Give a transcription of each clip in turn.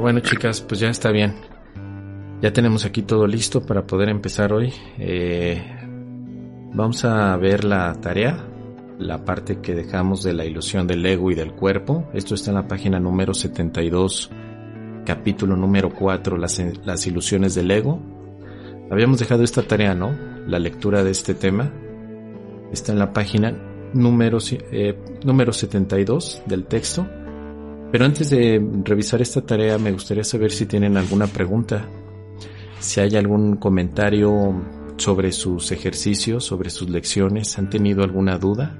Bueno, chicas, pues ya está bien. Ya tenemos aquí todo listo para poder empezar hoy. Eh, vamos a ver la tarea, la parte que dejamos de la ilusión del ego y del cuerpo. Esto está en la página número 72, capítulo número 4, las, las ilusiones del ego. Habíamos dejado esta tarea, ¿no? La lectura de este tema. Está en la página número, eh, número 72 del texto. Pero antes de revisar esta tarea me gustaría saber si tienen alguna pregunta si hay algún comentario sobre sus ejercicios, sobre sus lecciones, han tenido alguna duda,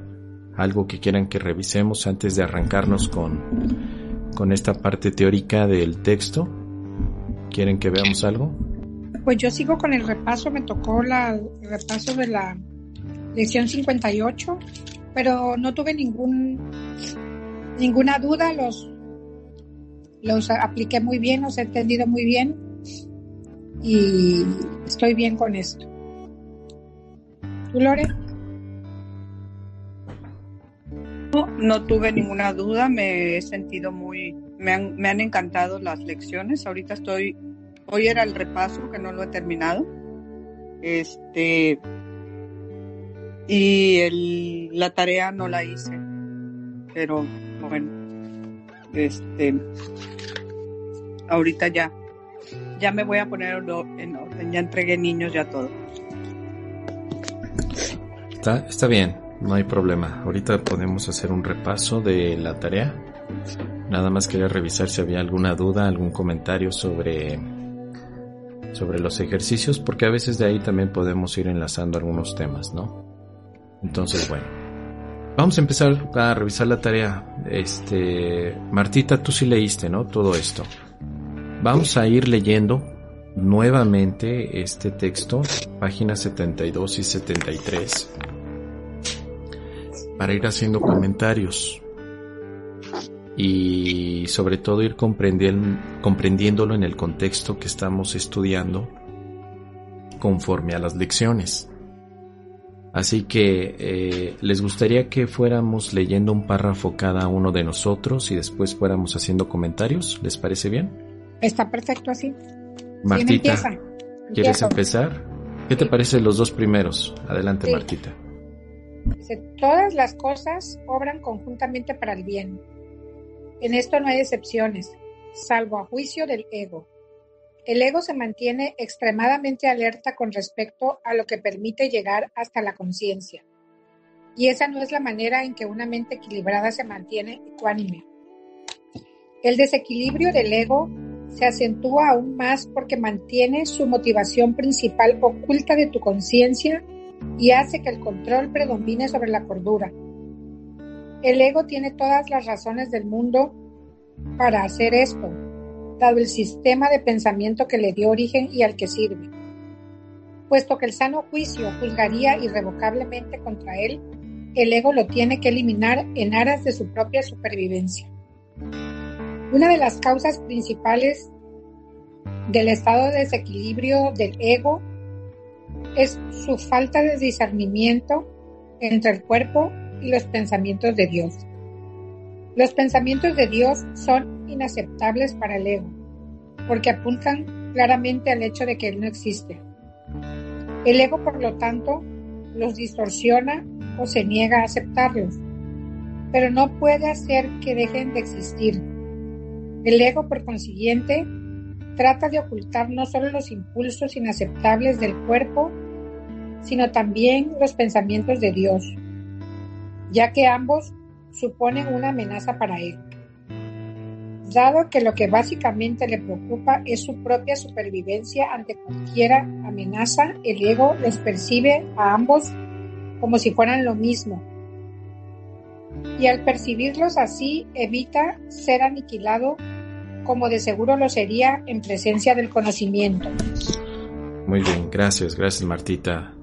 algo que quieran que revisemos antes de arrancarnos con, con esta parte teórica del texto. ¿Quieren que veamos algo? Pues yo sigo con el repaso, me tocó la, el repaso de la lección 58, pero no tuve ningún ninguna duda, los los apliqué muy bien, los he entendido muy bien y estoy bien con esto. ¿Tú, Lore? No, no tuve ninguna duda, me he sentido muy, me han, me han encantado las lecciones. Ahorita estoy, hoy era el repaso que no lo he terminado. Este, y el, la tarea no la hice, pero bueno, este, ahorita ya ya me voy a poner en orden, ya entregué niños, ya todo. Está, está bien, no hay problema. Ahorita podemos hacer un repaso de la tarea. Nada más quería revisar si había alguna duda, algún comentario sobre, sobre los ejercicios, porque a veces de ahí también podemos ir enlazando algunos temas, ¿no? Entonces, bueno. Vamos a empezar a revisar la tarea. Este, Martita, tú sí leíste, ¿no? Todo esto. Vamos a ir leyendo nuevamente este texto, páginas 72 y 73, para ir haciendo comentarios y sobre todo ir comprendiéndolo en el contexto que estamos estudiando conforme a las lecciones. Así que eh, les gustaría que fuéramos leyendo un párrafo cada uno de nosotros y después fuéramos haciendo comentarios. ¿Les parece bien? Está perfecto así. Martita, ¿quieres empezar? ¿Qué te parecen los dos primeros? Adelante, Martita. todas las cosas obran conjuntamente para el bien. En esto no hay excepciones, salvo a juicio del ego. El ego se mantiene extremadamente alerta con respecto a lo que permite llegar hasta la conciencia. Y esa no es la manera en que una mente equilibrada se mantiene ecuánime. El desequilibrio del ego se acentúa aún más porque mantiene su motivación principal oculta de tu conciencia y hace que el control predomine sobre la cordura. El ego tiene todas las razones del mundo para hacer esto, dado el sistema de pensamiento que le dio origen y al que sirve. Puesto que el sano juicio juzgaría irrevocablemente contra él, el ego lo tiene que eliminar en aras de su propia supervivencia. Una de las causas principales del estado de desequilibrio del ego es su falta de discernimiento entre el cuerpo y los pensamientos de Dios. Los pensamientos de Dios son inaceptables para el ego, porque apuntan claramente al hecho de que Él no existe. El ego, por lo tanto, los distorsiona o se niega a aceptarlos, pero no puede hacer que dejen de existir el ego, por consiguiente, trata de ocultar no solo los impulsos inaceptables del cuerpo, sino también los pensamientos de Dios, ya que ambos suponen una amenaza para él. Dado que lo que básicamente le preocupa es su propia supervivencia ante cualquier amenaza, el ego les percibe a ambos como si fueran lo mismo, y al percibirlos así evita ser aniquilado como de seguro lo sería en presencia del conocimiento. Muy bien, gracias, gracias Martita.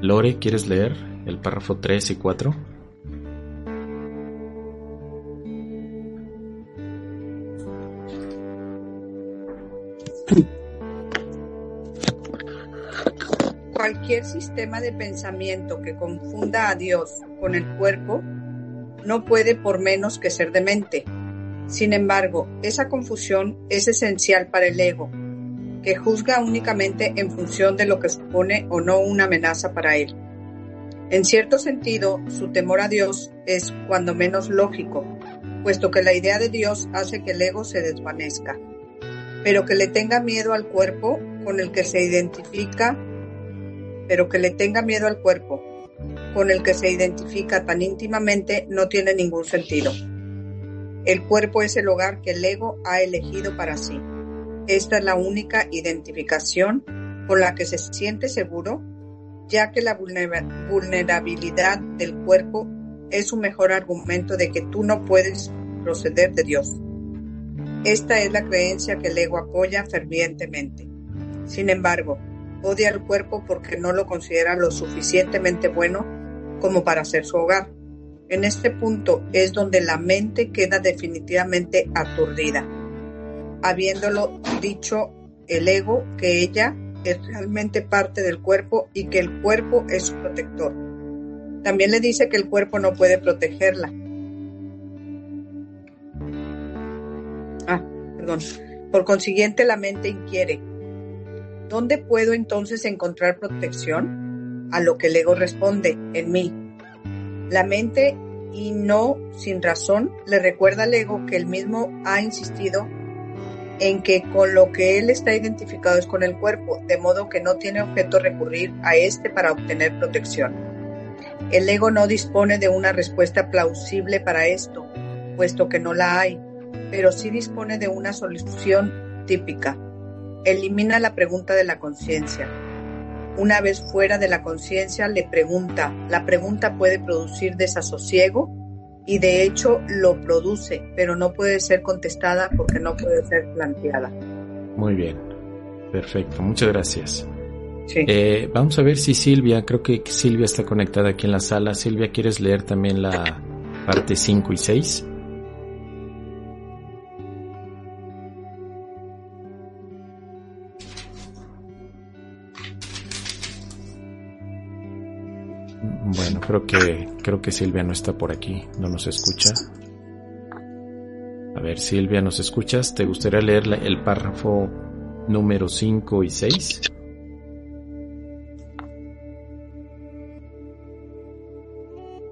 Lore, ¿quieres leer el párrafo 3 y 4? Cualquier sistema de pensamiento que confunda a Dios con el cuerpo no puede por menos que ser demente Sin embargo, esa confusión es esencial para el ego, que juzga únicamente en función de lo que supone o no una amenaza para él. En cierto sentido, su temor a Dios es cuando menos lógico, puesto que la idea de Dios hace que el ego se desvanezca, pero que le tenga miedo al cuerpo con el que se identifica, pero que le tenga miedo al cuerpo con el que se identifica tan íntimamente no tiene ningún sentido. El cuerpo es el hogar que el ego ha elegido para sí. Esta es la única identificación con la que se siente seguro, ya que la vulnerabilidad del cuerpo es un mejor argumento de que tú no puedes proceder de Dios. Esta es la creencia que el ego apoya fervientemente. Sin embargo, odia el cuerpo porque no lo considera lo suficientemente bueno como para ser su hogar. En este punto es donde la mente queda definitivamente aturdida, habiéndolo dicho el ego que ella es realmente parte del cuerpo y que el cuerpo es su protector. También le dice que el cuerpo no puede protegerla. Ah, perdón. Por consiguiente, la mente inquiere. ¿Dónde puedo entonces encontrar protección? A lo que el ego responde, en mí. La mente, y no sin razón, le recuerda al ego que él mismo ha insistido en que con lo que él está identificado es con el cuerpo, de modo que no tiene objeto recurrir a este para obtener protección. El ego no dispone de una respuesta plausible para esto, puesto que no la hay, pero sí dispone de una solución típica. Elimina la pregunta de la conciencia. Una vez fuera de la conciencia, le pregunta. La pregunta puede producir desasosiego y de hecho lo produce, pero no puede ser contestada porque no puede ser planteada. Muy bien, perfecto, muchas gracias. Eh, vamos a ver si Silvia, creo que Silvia está conectada aquí en la sala. Silvia, ¿quieres leer también la parte 5 y 6? Bueno, creo que creo que Silvia no está por aquí, no nos escucha. A ver, Silvia, ¿nos escuchas? ¿Te gustaría leer el párrafo número 5 y 6?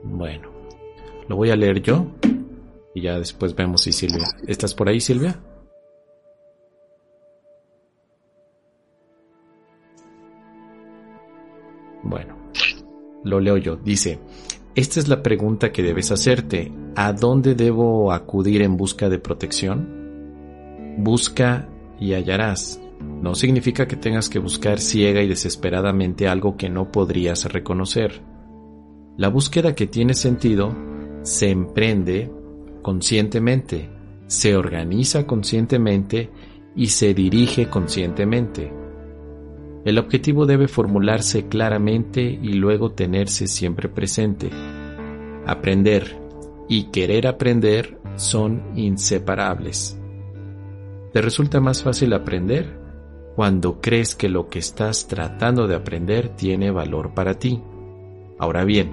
Bueno, lo voy a leer yo y ya después vemos si Silvia. ¿Estás por ahí, Silvia? Lo leo yo. Dice, esta es la pregunta que debes hacerte. ¿A dónde debo acudir en busca de protección? Busca y hallarás. No significa que tengas que buscar ciega y desesperadamente algo que no podrías reconocer. La búsqueda que tiene sentido se emprende conscientemente, se organiza conscientemente y se dirige conscientemente. El objetivo debe formularse claramente y luego tenerse siempre presente. Aprender y querer aprender son inseparables. ¿Te resulta más fácil aprender cuando crees que lo que estás tratando de aprender tiene valor para ti? Ahora bien,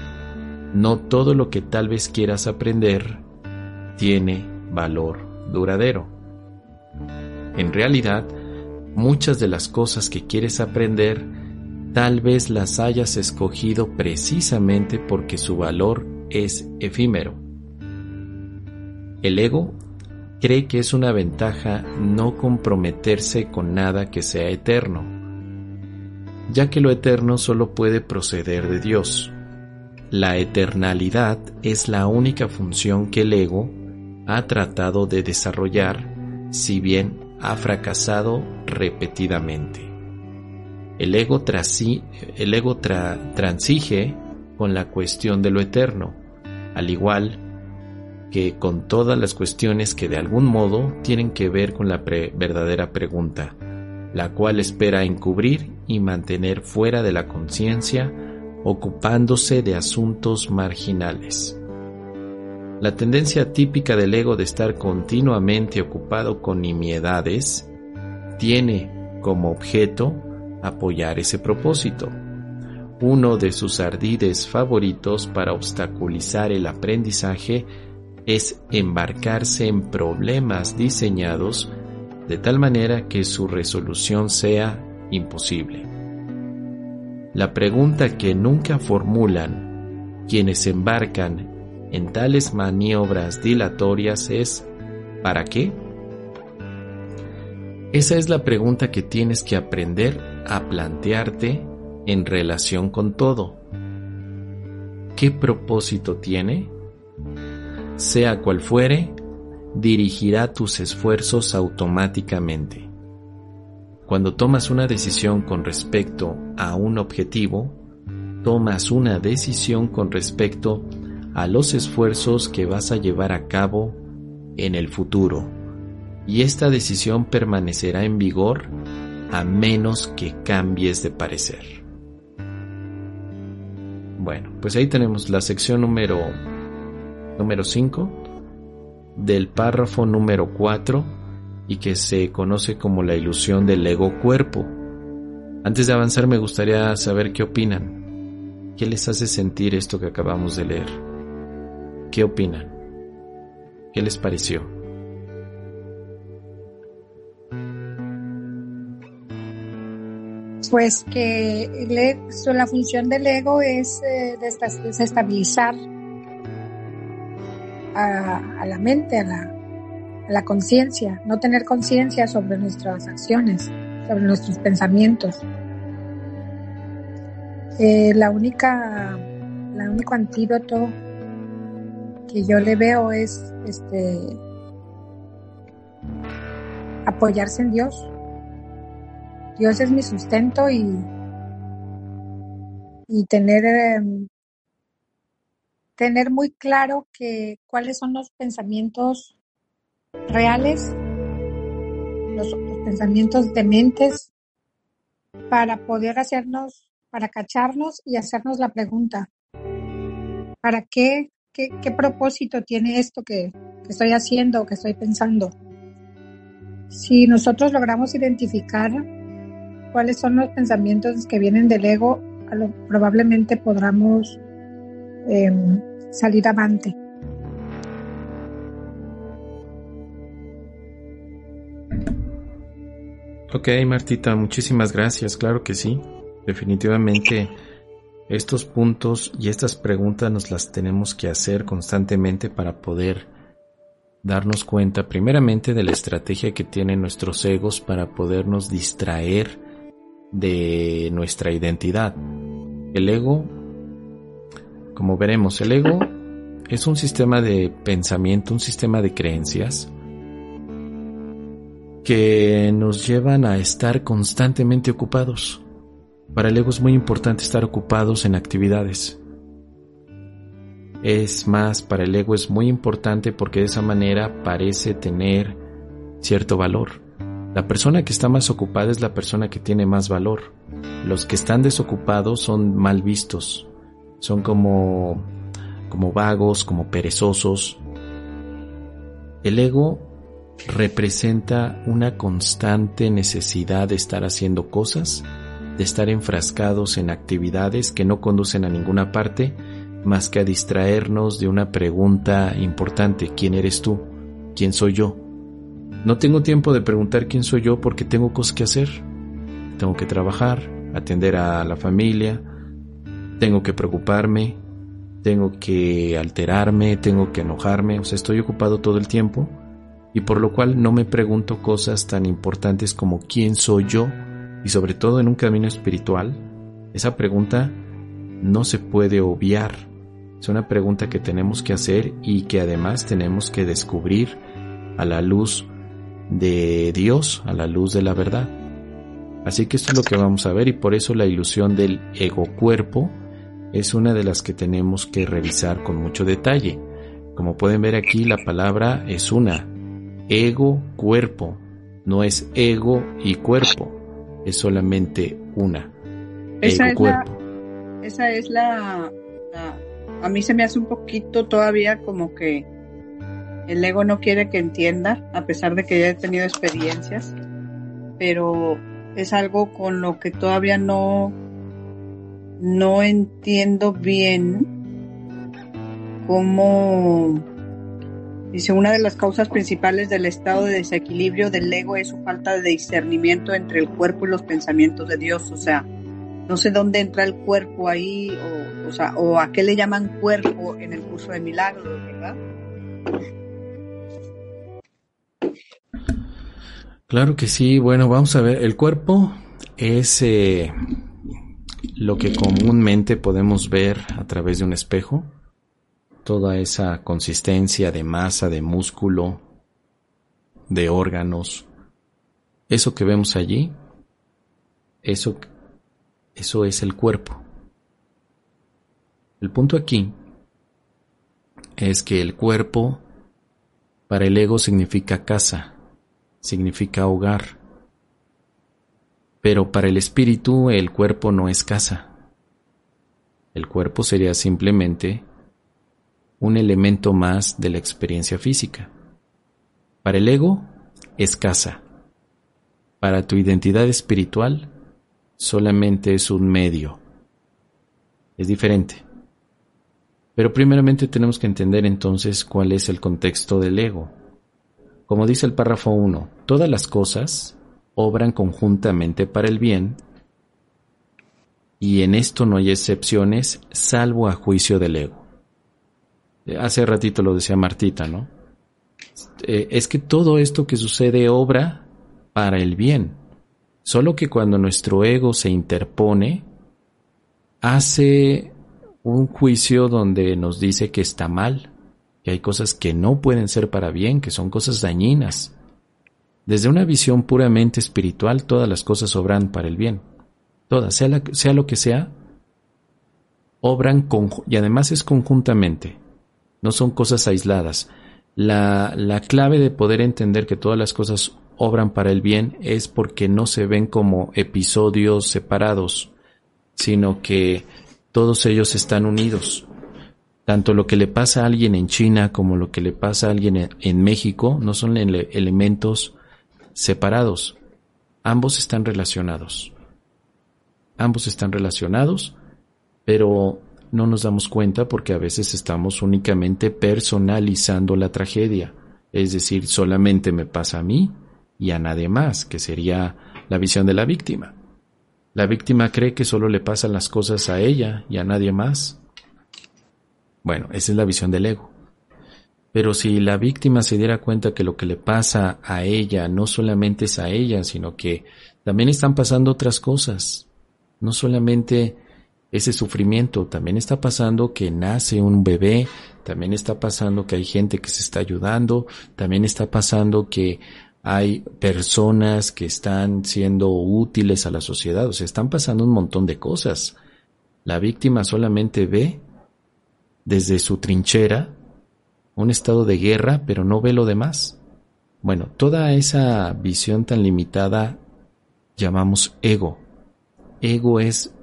no todo lo que tal vez quieras aprender tiene valor duradero. En realidad, muchas de las cosas que quieres aprender tal vez las hayas escogido precisamente porque su valor es efímero. El ego cree que es una ventaja no comprometerse con nada que sea eterno ya que lo eterno solo puede proceder de Dios. La eternalidad es la única función que el ego ha tratado de desarrollar, si bien ha fracasado repetidamente. El ego, el ego transige con la cuestión de lo eterno, al igual que con todas las cuestiones que de algún modo tienen que ver con la verdadera pregunta, la cual espera encubrir y mantener fuera de la conciencia, ocupándose de asuntos marginales. La tendencia típica del ego de estar continuamente ocupado con nimiedades tiene como objeto apoyar ese propósito. Uno de sus ardides favoritos para obstaculizar el aprendizaje es embarcarse en problemas diseñados de tal manera que su resolución sea imposible. La pregunta que nunca formulan quienes embarcan en tales maniobras dilatorias es ¿para qué? Esa es la pregunta que tienes que aprender a plantearte en relación con todo. ¿Qué propósito tiene? Sea cual fuere, dirigirá tus esfuerzos automáticamente. Cuando tomas una decisión con respecto a un objetivo, tomas una decisión con respecto a los esfuerzos que vas a llevar a cabo en el futuro. Y esta decisión permanecerá en vigor a menos que cambies de parecer. Bueno, pues ahí tenemos la sección número número 5 del párrafo número 4 y que se conoce como la ilusión del ego cuerpo. Antes de avanzar me gustaría saber qué opinan. ¿Qué les hace sentir esto que acabamos de leer? ¿Qué opinan? ¿Qué les pareció? Pues que la función del ego es eh, desestabilizar a la mente, a la, conciencia, no tener conciencia sobre nuestras acciones, sobre nuestros pensamientos. Eh, la única, la único antídoto que yo le veo es este apoyarse en Dios. Dios es mi sustento y, y tener em, tener muy claro que cuáles son los pensamientos reales, los, pensamientos dementes, para poder hacernos, para cacharnos y hacernos la pregunta, ¿para qué, qué, propósito tiene esto que, estoy haciendo, que estoy pensando? Si nosotros logramos identificar cuáles son los pensamientos que vienen del ego, probablemente podamos em, salir avante. Ok, Martita, muchísimas gracias. Claro que sí. Definitivamente estos puntos y estas preguntas nos las tenemos que hacer constantemente para poder darnos cuenta primeramente de la estrategia que tienen nuestros egos para podernos distraer de nuestra identidad. El ego, como veremos, el ego es un sistema de pensamiento, un sistema de creencias que nos llevan a estar constantemente ocupados. Para el ego es muy importante estar ocupados en actividades. Es más, para el ego es muy importante porque de esa manera parece tener cierto valor. La persona que está más ocupada es la persona que tiene más valor. Los que están desocupados son mal vistos. Son como como vagos, como perezosos. El ego representa una constante necesidad de estar haciendo cosas, de estar enfrascados en actividades que no conducen a ninguna parte más que a distraernos de una pregunta importante, ¿quién eres tú? ¿Quién soy yo? No tengo tiempo de preguntar quién soy yo porque tengo cosas que hacer. Tengo que trabajar, atender a la familia, tengo que preocuparme, tengo que alterarme, tengo que enojarme, o sea, estoy ocupado todo el tiempo y por lo cual no me pregunto cosas tan importantes como quién soy yo y sobre todo en un camino espiritual, esa pregunta no se puede obviar. Es una pregunta que tenemos que hacer y que además tenemos que descubrir a la luz de Dios, a la luz de la verdad. Así que esto es lo que vamos a ver y por eso la ilusión del ego cuerpo es una de las que tenemos que revisar con mucho detalle. Como pueden ver aquí la palabra es una, ego, cuerpo. No es ego y cuerpo, es solamente una. Esa es cuerpo. La, esa es la, A mí se me hace un poquito todavía como que el ego no quiere que entienda, a pesar de que ya he tenido experiencias, pero es algo con lo que todavía no, no entiendo bien cómo Dice, una de las causas principales del estado de desequilibrio del ego es su falta de discernimiento entre el cuerpo y los pensamientos de Dios. O sea, no sé dónde entra el cuerpo ahí, o, o, a qué le llaman cuerpo en el curso de milagros, ¿verdad? Claro que sí. Bueno, vamos a ver. El cuerpo es eh, lo que comúnmente podemos ver a través de un espejo. Toda esa consistencia de masa, de músculo, de órganos. Eso que vemos allí, eso, eso es el cuerpo. El punto aquí es que el cuerpo para el ego significa casa significa hogar. Pero para el espíritu el cuerpo no es casa. El cuerpo sería simplemente un elemento más de la experiencia física. Para el ego es casa. Para tu identidad espiritual solamente es un medio. Es diferente. Pero primeramente tenemos que entender entonces cuál es el contexto del ego. Como dice el párrafo 1, todas las cosas obran conjuntamente para el bien y en esto no hay excepciones salvo a juicio del ego. Hace ratito lo decía Martita, ¿no? Eh, es que todo esto que sucede obra para el bien, solo que cuando nuestro ego se interpone, hace un juicio donde nos dice que está mal, que hay cosas que no pueden ser para bien, que son cosas dañinas. Desde una visión puramente espiritual, todas las cosas obran para el bien. Todas, sea, sea lo que sea, obran y además es conjuntamente. No son cosas aisladas. La, la clave de poder entender que todas las cosas obran para el bien es porque no se ven como episodios separados, sino que todos ellos están unidos. Tanto lo que le pasa a alguien en China como lo que le pasa a alguien en México no son elementos separados. Ambos están relacionados. Ambos están relacionados, pero no nos damos cuenta porque a veces estamos únicamente personalizando la tragedia. Es decir, solamente me pasa a mí y a nadie más, que sería la visión de la víctima. La víctima cree que solo le pasan las cosas a ella y a nadie más. Bueno, esa es la visión del ego. Pero si la víctima se diera cuenta que lo que le pasa a ella no solamente es a ella, sino que también están pasando otras cosas, no solamente ese sufrimiento, también está pasando que nace un bebé, también está pasando que hay gente que se está ayudando, también está pasando que hay personas que están siendo útiles a la sociedad, o sea, están pasando un montón de cosas. La víctima solamente ve desde su trinchera un estado de guerra, pero no ve lo demás. Bueno, toda esa visión tan limitada llamamos ego. Ego es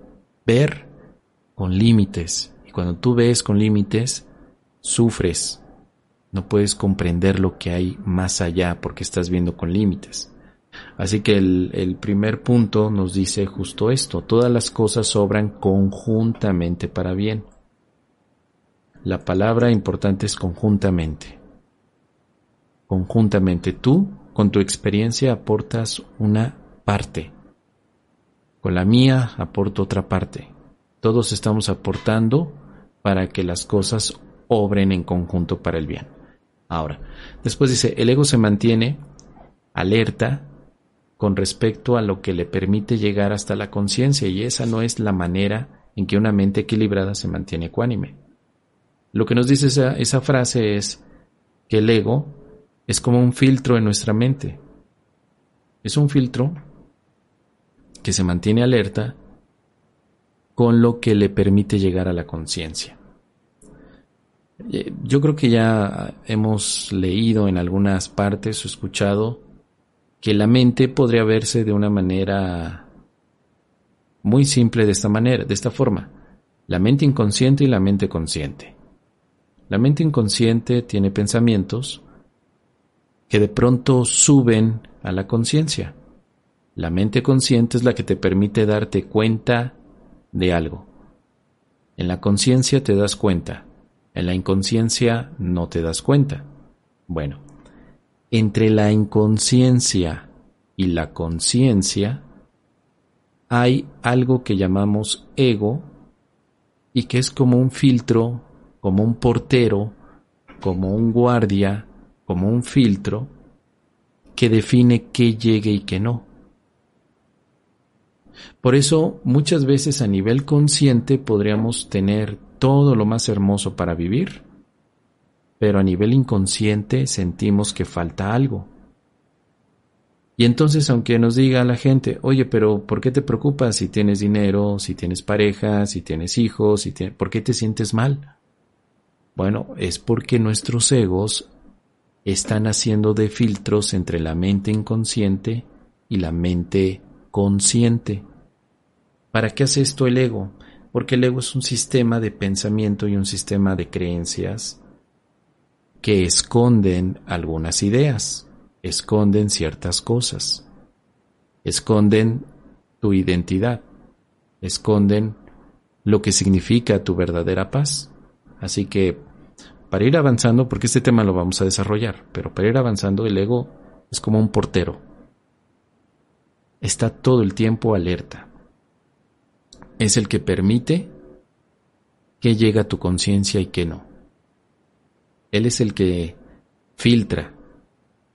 ver con límites. Y cuando tú ves con límites, sufres. No puedes comprender lo que hay más allá porque estás viendo con límites. Así que el, primer punto nos dice justo esto. Todas las cosas obran conjuntamente para bien. La palabra importante es conjuntamente. Conjuntamente tú, con tu experiencia, aportas una parte. Con la mía, aporto otra parte. Todos estamos aportando para que las cosas obren en conjunto para el bien. Ahora, después dice, el ego se mantiene alerta con respecto a lo que le permite llegar hasta la conciencia y esa no es la manera en que una mente equilibrada se mantiene ecuánime. Lo que nos dice esa, esa frase es que el ego es como un filtro en nuestra mente. Es un filtro que se mantiene alerta con lo que le permite llegar a la conciencia. Eh, yo creo que ya hemos leído en algunas partes o escuchado que la mente podría verse de una manera muy simple de esta manera, de esta forma. La mente inconsciente y la mente consciente. La mente inconsciente tiene pensamientos que de pronto suben a la conciencia. La mente consciente es la que te permite darte cuenta de algo. En la conciencia te das cuenta, en la inconsciencia no te das cuenta. Bueno, entre la inconsciencia y la conciencia hay algo que llamamos ego y que es como un filtro, como un portero, como un guardia, como un filtro que define qué llegue y qué no. Por eso muchas veces a nivel consciente podríamos tener todo lo más hermoso para vivir, pero a nivel inconsciente sentimos que falta algo. Y entonces, aunque nos diga la gente, oye, pero ¿por qué te preocupas si tienes dinero, si tienes pareja, si tienes hijos, si ¿por qué te sientes mal? Bueno, es porque nuestros egos están haciendo de filtros entre la mente inconsciente y la mente consciente. ¿Para qué hace esto el ego? Porque el ego es un sistema de pensamiento y un sistema de creencias que esconden algunas ideas esconden ciertas cosas, esconden tu identidad, esconden lo que significa tu verdadera paz. Así que, para ir avanzando, porque este tema lo vamos a desarrollar, pero para ir avanzando el ego es como un portero. Está todo el tiempo alerta. Es el que permite que llegue a tu conciencia y que no. Él es el que filtra,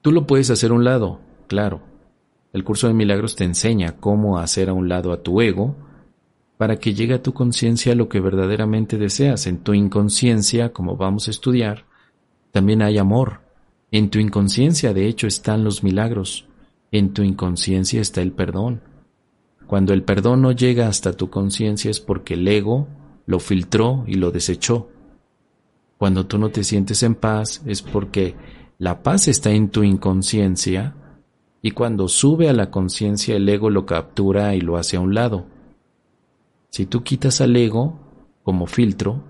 Tú lo puedes hacer a un lado, claro. El curso de milagros te enseña cómo hacer a un lado a tu ego para que llegue a tu conciencia lo que verdaderamente deseas. En tu inconsciencia, como vamos a estudiar, también hay amor. En tu inconsciencia, de hecho, están los milagros. En tu inconsciencia está el perdón. Cuando el perdón no llega hasta tu conciencia es porque el ego lo filtró y lo desechó. Cuando tú no te sientes en paz es porque la paz está en tu inconsciencia y cuando sube a la conciencia el ego lo captura y lo hace a un lado. Si tú quitas al ego como filtro,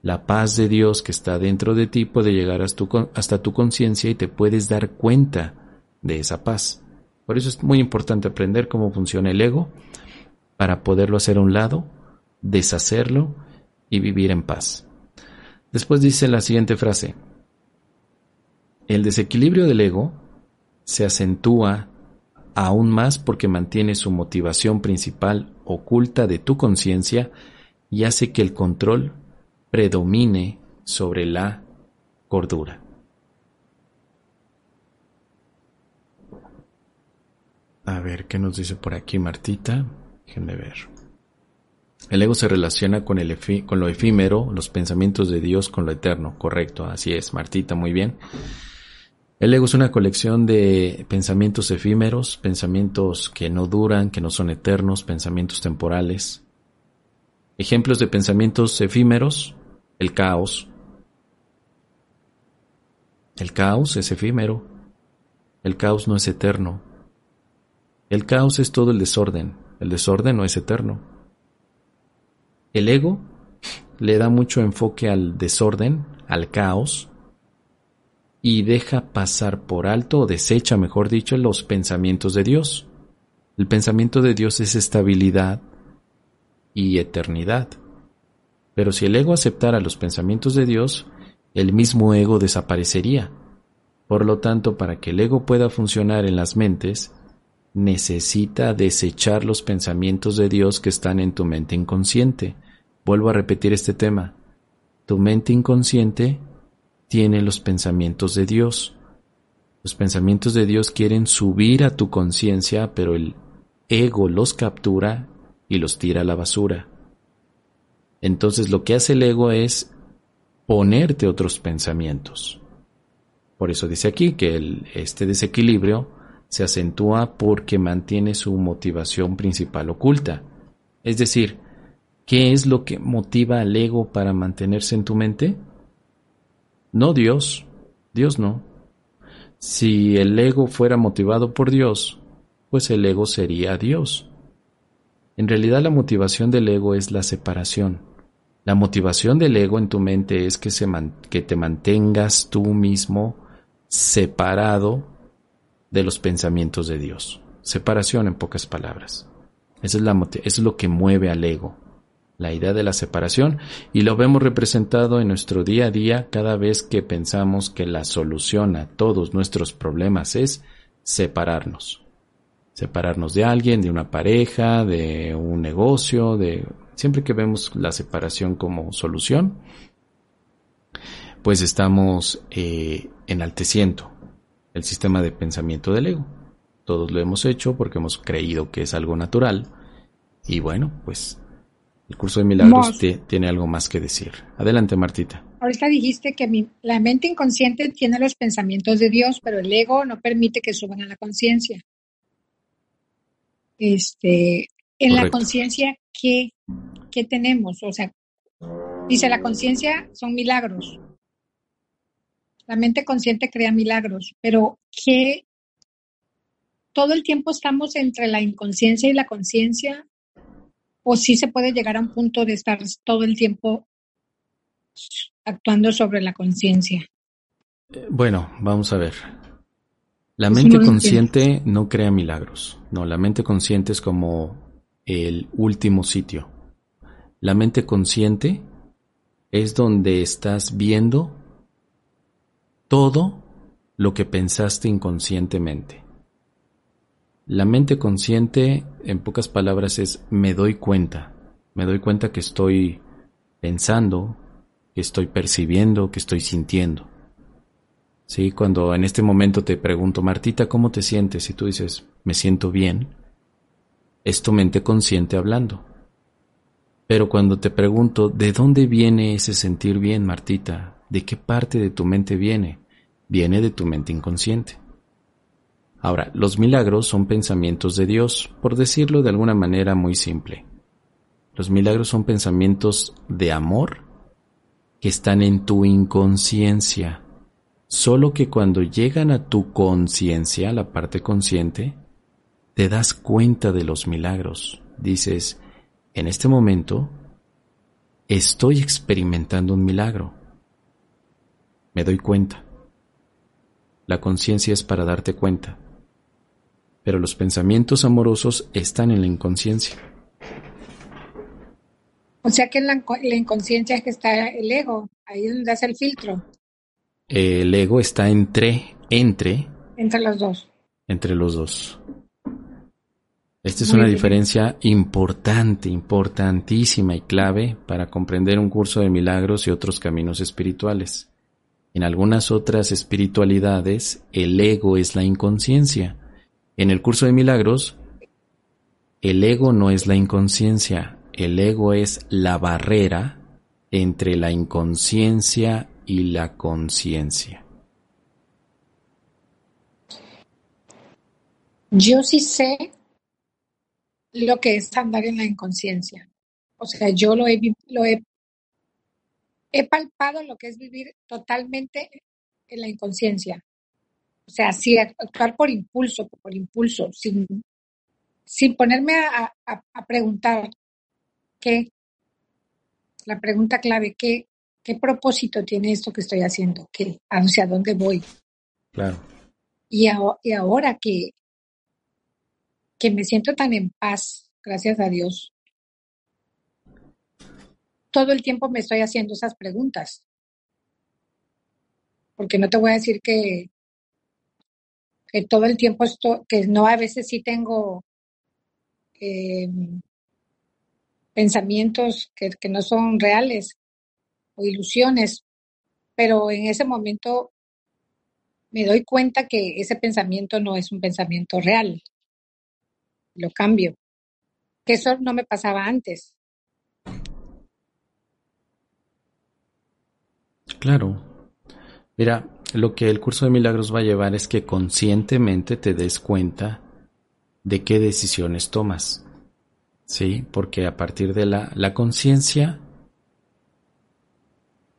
la paz de Dios que está dentro de ti puede llegar hasta tu conciencia y te puedes dar cuenta de esa paz. Por eso es muy importante aprender cómo funciona el ego para poderlo hacer a un lado, deshacerlo y vivir en paz. Después dice la siguiente frase, el desequilibrio del ego se acentúa aún más porque mantiene su motivación principal oculta de tu conciencia y hace que el control predomine sobre la cordura. A ver, ¿qué nos dice por aquí Martita? Déjenme ver. El ego se relaciona con, el con lo efímero, los pensamientos de Dios con lo eterno. Correcto, así es, Martita, muy bien. El ego es una colección de pensamientos efímeros, pensamientos que no duran, que no son eternos, pensamientos temporales. Ejemplos de pensamientos efímeros, el caos. El caos es efímero. El caos no es eterno. El caos es todo el desorden. El desorden no es eterno. El ego le da mucho enfoque al desorden, al caos, y deja pasar por alto o desecha, mejor dicho, los pensamientos de Dios. El pensamiento de Dios es estabilidad y eternidad. Pero si el ego aceptara los pensamientos de Dios, el mismo ego desaparecería. Por lo tanto, para que el ego pueda funcionar en las mentes, necesita desechar los pensamientos de Dios que están en tu mente inconsciente. Vuelvo a repetir este tema. Tu mente inconsciente tiene los pensamientos de Dios. Los pensamientos de Dios quieren subir a tu conciencia, pero el ego los captura y los tira a la basura. Entonces lo que hace el ego es ponerte otros pensamientos. Por eso dice aquí que este desequilibrio se acentúa porque mantiene su motivación principal oculta. Es decir, ¿qué es lo que motiva al ego para mantenerse en tu mente? No Dios, Dios no. Si el ego fuera motivado por Dios, pues el ego sería Dios. En realidad la motivación del ego es la separación. La motivación del ego en tu mente es que, se que te mantengas tú mismo separado de los pensamientos de Dios. Separación en pocas palabras. Esa es, la, es lo que mueve al ego. la idea de la separación y lo vemos representado en nuestro día a día cada vez que pensamos que la solución a todos nuestros problemas es separarnos. Separarnos de alguien, de una pareja, de un negocio, de siempre que vemos la separación como solución, pues estamos eh, enalteciendo el sistema de pensamiento del ego. Todos lo hemos hecho porque hemos creído que es algo natural y bueno, pues el curso de milagros tiene algo más que decir. Adelante, Martita. Ahorita dijiste que la mente inconsciente tiene los pensamientos de Dios, pero el ego no permite que suban a la conciencia. Este, en la conciencia, ¿qué, ¿qué tenemos? O sea, dice la conciencia son milagros. La mente consciente crea milagros, pero ¿qué? Todo el tiempo estamos entre la inconsciencia y la conciencia o si se puede llegar a un punto de estar todo el tiempo actuando sobre la conciencia. Bueno, vamos a ver. La mente consciente no crea milagros. No, la mente consciente es como el último sitio. La mente consciente es donde estás viendo todo lo que pensaste inconscientemente. La mente consciente, en pocas palabras, es me doy cuenta. Me doy cuenta que estoy pensando, que estoy percibiendo, que estoy sintiendo. Sí, cuando en este momento te pregunto, Martita, ¿cómo te sientes? Y tú dices, me siento bien, es tu mente consciente hablando. Pero cuando te pregunto, ¿de dónde viene ese sentir bien, Martita? ¿De qué parte de tu mente viene? Viene de tu mente inconsciente. Ahora, los milagros son pensamientos de Dios, por decirlo de alguna manera muy simple. Los milagros son pensamientos de amor que están en tu inconsciencia, solo que cuando llegan a tu conciencia, la parte consciente, te das cuenta de los milagros. Dices, en este momento estoy experimentando un milagro. Me doy cuenta. La conciencia es para darte cuenta pero los pensamientos amorosos están en la inconsciencia. O sea que en la, inconsciencia es que está el ego, ahí es donde hace el filtro. El ego está entre, entre. Entre los dos. Entre los dos. Esta es una diferencia importante, importantísima y clave para comprender un curso de milagros y otros caminos espirituales. En algunas otras espiritualidades, el ego es la inconsciencia en el curso de milagros, el ego no es la inconsciencia, el ego es la barrera entre la inconsciencia y la conciencia. Yo sí sé lo que es andar en la inconsciencia. O sea, yo lo he, lo he, he palpado lo que es vivir totalmente en la inconsciencia. O sea, sí, actuar por impulso, por impulso, sin, sin ponerme a, preguntar qué, la pregunta clave, ¿qué, qué propósito tiene esto que estoy haciendo? ¿Qué, ¿Hacia dónde voy? Claro. Y, y ahora que, que me siento tan en paz, gracias a Dios, todo el tiempo me estoy haciendo esas preguntas. Porque no te voy a decir que, todo el tiempo esto, que no a veces sí tengo eh, pensamientos que, que no son reales o ilusiones, pero en ese momento me doy cuenta que ese pensamiento no es un pensamiento real. Lo cambio. Que eso no me pasaba antes. Claro. Mira, lo que el curso de milagros va a llevar es que conscientemente te des cuenta de qué decisiones tomas. ¿Sí? Porque a partir de la, la conciencia,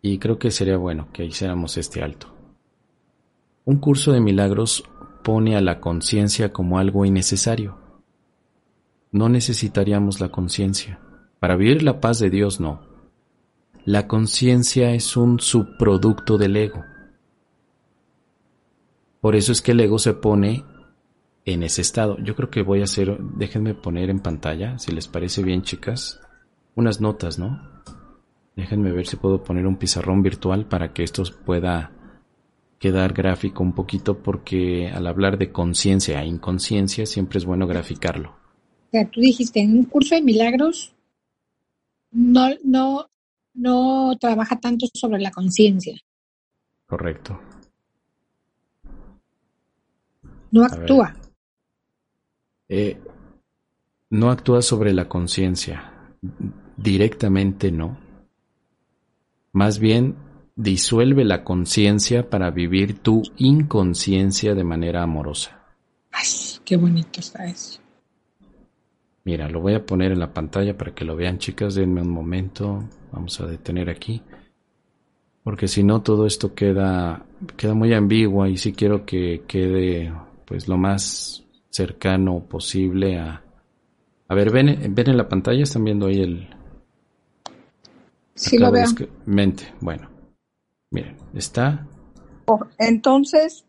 y creo que sería bueno que hiciéramos este alto. Un curso de milagros pone a la conciencia como algo innecesario. No necesitaríamos la conciencia. Para vivir la paz de Dios no. La conciencia es un subproducto del ego. Por eso es que el ego se pone en ese estado. Yo creo que voy a hacer, déjenme poner en pantalla, si les parece bien chicas, unas notas, ¿no? Déjenme ver si puedo poner un pizarrón virtual para que esto pueda quedar gráfico un poquito porque al hablar de conciencia e inconsciencia siempre es bueno graficarlo. O sea, tú dijiste, en un curso de milagros no, no, no trabaja tanto sobre la conciencia. Correcto. No actúa. Eh, no actúa sobre la conciencia. Directamente no. Más bien disuelve la conciencia para vivir tu inconsciencia de manera amorosa. Ay, qué bonito está eso. Mira, lo voy a poner en la pantalla para que lo vean, chicas. Denme un momento. Vamos a detener aquí. Porque si no, todo esto queda, queda muy ambiguo y sí quiero que quede pues lo más cercano posible a... A ver, ven, ven en la pantalla, están viendo ahí el... Sí, lo veo. Mente, bueno. Miren, está... Oh, entonces,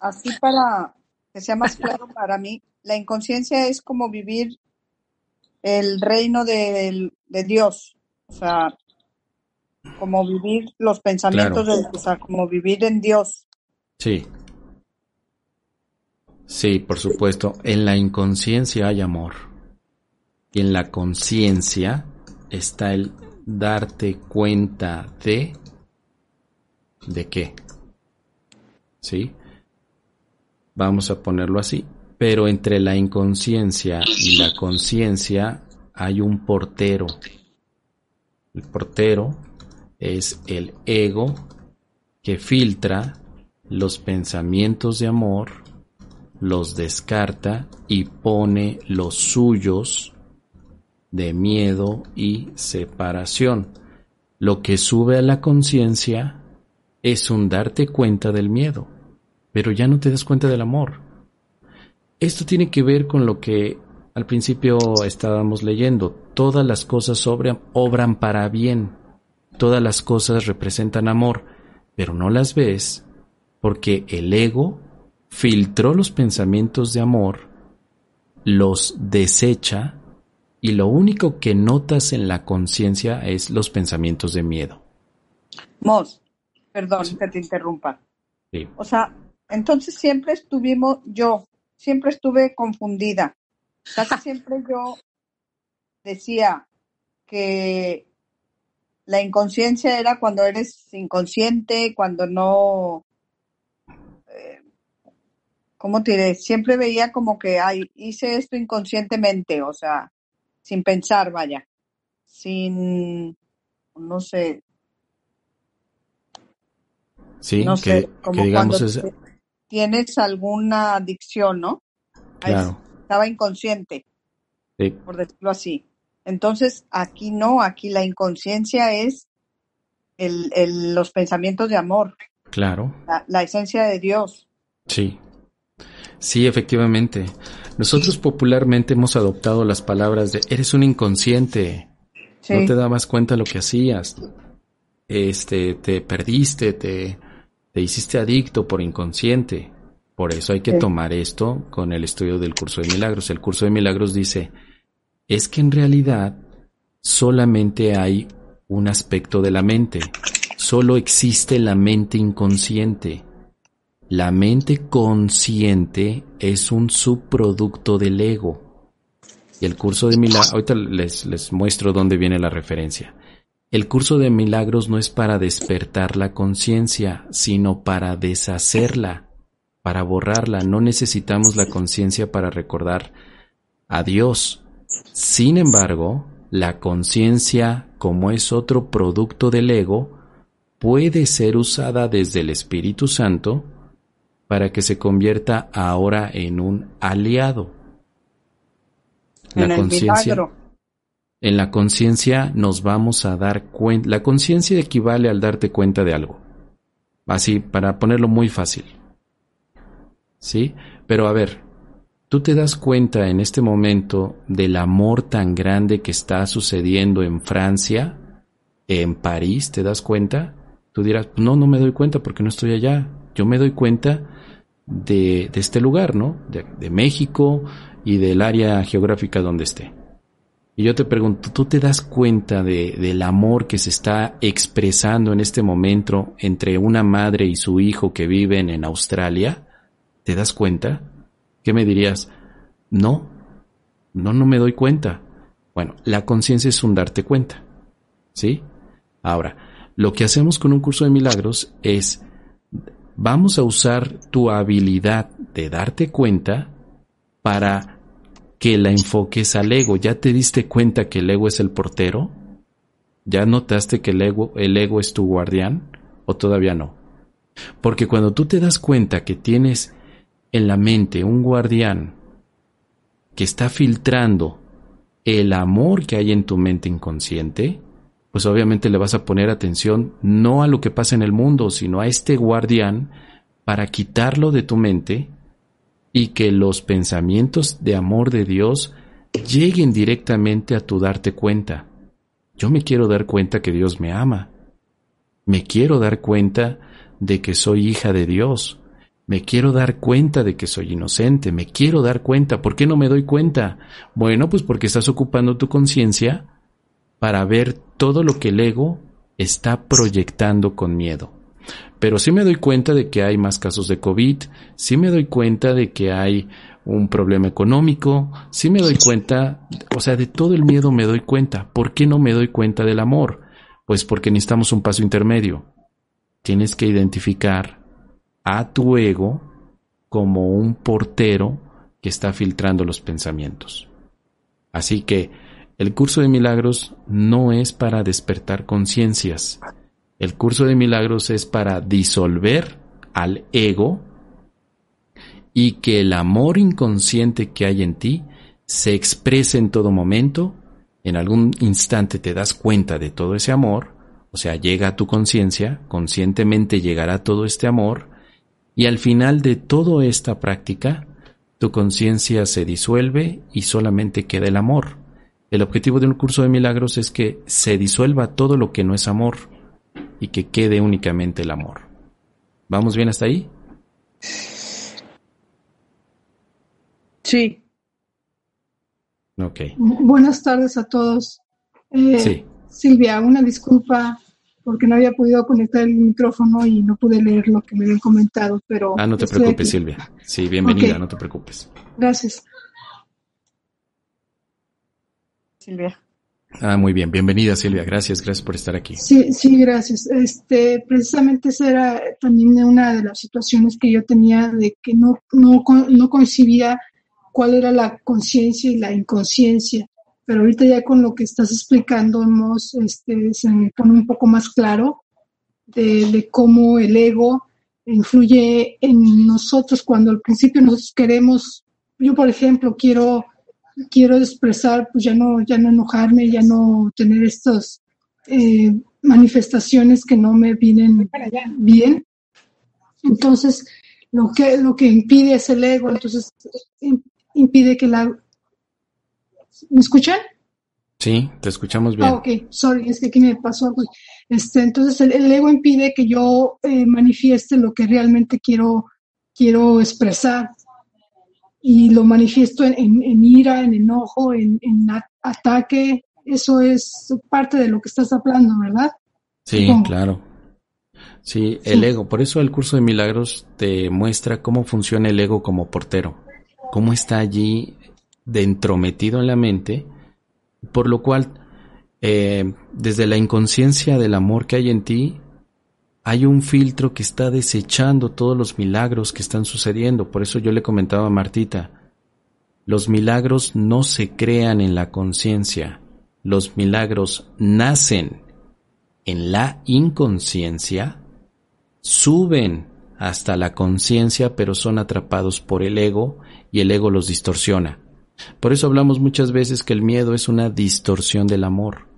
así para que sea más claro para mí, la inconsciencia es como vivir el reino de, de Dios, o sea, como vivir los pensamientos de, o sea, como vivir en Dios. Sí. Sí, por supuesto. En la inconsciencia hay amor. Y en la conciencia está el darte cuenta de... ¿De qué? ¿Sí? Vamos a ponerlo así. Pero entre la inconsciencia y la conciencia hay un portero. El portero es el ego que filtra los pensamientos de amor, los descarta y pone los suyos de miedo y separación. Lo que sube a la conciencia es un darte cuenta del miedo, pero ya no te das cuenta del amor. Esto tiene que ver con lo que al principio estábamos leyendo. Todas las cosas obran, obran para bien. Todas las cosas representan amor, pero no las ves porque el ego filtró los pensamientos de amor, los desecha y lo único que notas en la conciencia es los pensamientos de miedo. Mos, perdón que te interrumpa. O sea, entonces siempre estuvimos, yo siempre estuve confundida. Casi siempre yo decía que la inconsciencia era cuando eres inconsciente, cuando no, eh, ¿cómo te diré? Siempre veía como que, ay, hice esto inconscientemente, o sea, sin pensar, vaya, sin, no sé. Sí, que, digamos tienes alguna adicción, ¿no? Claro. Estaba inconsciente, por decirlo así. Entonces, aquí no, aquí la inconsciencia es el, los pensamientos de amor. Claro. La, esencia de Dios. Sí. Sí, efectivamente. Nosotros popularmente hemos adoptado las palabras de eres un inconsciente. No te dabas cuenta de lo que hacías. Este, te perdiste, te, te hiciste adicto por inconsciente. Por eso hay que tomar esto con el estudio del curso de milagros. El curso de milagros dice, es que en realidad solamente hay un aspecto de la mente. Solo existe la mente inconsciente. La mente consciente es un subproducto del ego. Y el curso de milagros, ahorita les, les muestro dónde viene la referencia. El curso de milagros no es para despertar la conciencia, sino para deshacerla, para borrarla. No necesitamos la conciencia para recordar a Dios. Sin embargo, la conciencia, como es otro producto del ego, puede ser usada desde el Espíritu Santo para que se convierta ahora en un aliado. La conciencia en la conciencia nos vamos a dar cuenta. La conciencia equivale al darte cuenta de algo. Así, para ponerlo muy fácil. ¿Sí? Pero a ver, ¿Tú te das cuenta en este momento del amor tan grande que está sucediendo en Francia, en París? ¿Te das cuenta? Tú dirás, no, no me doy cuenta porque no estoy allá. Yo me doy cuenta de, este lugar, ¿no? De, de México y del área geográfica donde esté. Y yo te pregunto, ¿tú te das cuenta de, del amor que se está expresando en este momento entre una madre y su hijo que viven en Australia? ¿Te das cuenta? ¿Qué me dirías? No, no, no me doy cuenta. Bueno, la conciencia es un darte cuenta. ¿Sí? Ahora, lo que hacemos con un curso de milagros es, vamos a usar tu habilidad de darte cuenta para que la enfoques al ego. ¿Ya te diste cuenta que el ego es el portero? ¿Ya notaste que el ego, el ego es tu guardián? ¿O todavía no? Porque cuando tú te das cuenta que tienes en la mente un guardián que está filtrando el amor que hay en tu mente inconsciente, pues obviamente le vas a poner atención no a lo que pasa en el mundo, sino a este guardián para quitarlo de tu mente y que los pensamientos de amor de Dios lleguen directamente a tu darte cuenta. Yo me quiero dar cuenta que Dios me ama. Me quiero dar cuenta de que soy hija de Dios. Me quiero dar cuenta de que soy inocente. Me quiero dar cuenta. ¿Por qué no me doy cuenta? Bueno, pues porque estás ocupando tu conciencia para ver todo lo que el ego está proyectando con miedo. Pero sí me doy cuenta de que hay más casos de COVID, sí me doy cuenta de que hay un problema económico, sí me doy cuenta, o sea, de todo el miedo me doy cuenta. ¿Por qué no me doy cuenta del amor? Pues porque necesitamos un paso intermedio. Tienes que identificar a tu ego como un portero que está filtrando los pensamientos. Así que el curso de milagros no es para despertar conciencias, el curso de milagros es para disolver al ego y que el amor inconsciente que hay en ti se exprese en todo momento. En algún instante te das cuenta de todo ese amor, o sea, llega a tu conciencia, conscientemente llegará todo este amor, y al final de toda esta práctica, tu conciencia se disuelve y solamente queda el amor. El objetivo de un curso de milagros es que se disuelva todo lo que no es amor y que quede únicamente el amor. ¿Vamos bien hasta ahí? Sí. Ok. Buenas tardes a todos. Eh, sí. Silvia, una disculpa porque no había podido conectar el micrófono y no pude leer lo que me habían comentado, pero... Ah, no te preocupes, Silvia. Sí, bienvenida, no te preocupes. Gracias. Silvia. Ah, muy bien. Bienvenida, Silvia. Gracias, gracias por estar aquí. Sí, sí, gracias. Este, precisamente esa era también una de las situaciones que yo tenía de que no, no, no concibía cuál era la conciencia y la inconsciencia. Pero ahorita ya con lo que estás explicando hemos, este, se me pone un poco más claro de, cómo el ego influye en nosotros cuando al principio nosotros queremos, yo por ejemplo quiero quiero expresar, pues ya no, ya no enojarme, ya no tener estas eh, manifestaciones que no me vienen bien. Entonces, lo que, lo que impide es el ego, entonces impide que la... ¿Me escuchan? Sí, te escuchamos bien. Ah, ok, sorry, es que aquí me pasó algo. Este, entonces, el, ego impide que yo eh, manifieste lo que realmente quiero, quiero expresar y lo manifiesto en, ira, en enojo, en, ataque. Eso es parte de lo que estás hablando, ¿verdad? Sí, claro. Sí, el ego. Por eso el curso de milagros te muestra cómo funciona el ego como portero, cómo está allí dentro metido en la mente, por lo cual eh, desde la inconsciencia del amor que hay en ti, hay un filtro que está desechando todos los milagros que están sucediendo. Por eso yo le comentaba a Martita, los milagros no se crean en la conciencia, los milagros nacen en la inconsciencia, suben hasta la conciencia, pero son atrapados por el ego y el ego los distorsiona. Por eso hablamos muchas veces que el miedo es una distorsión del amor.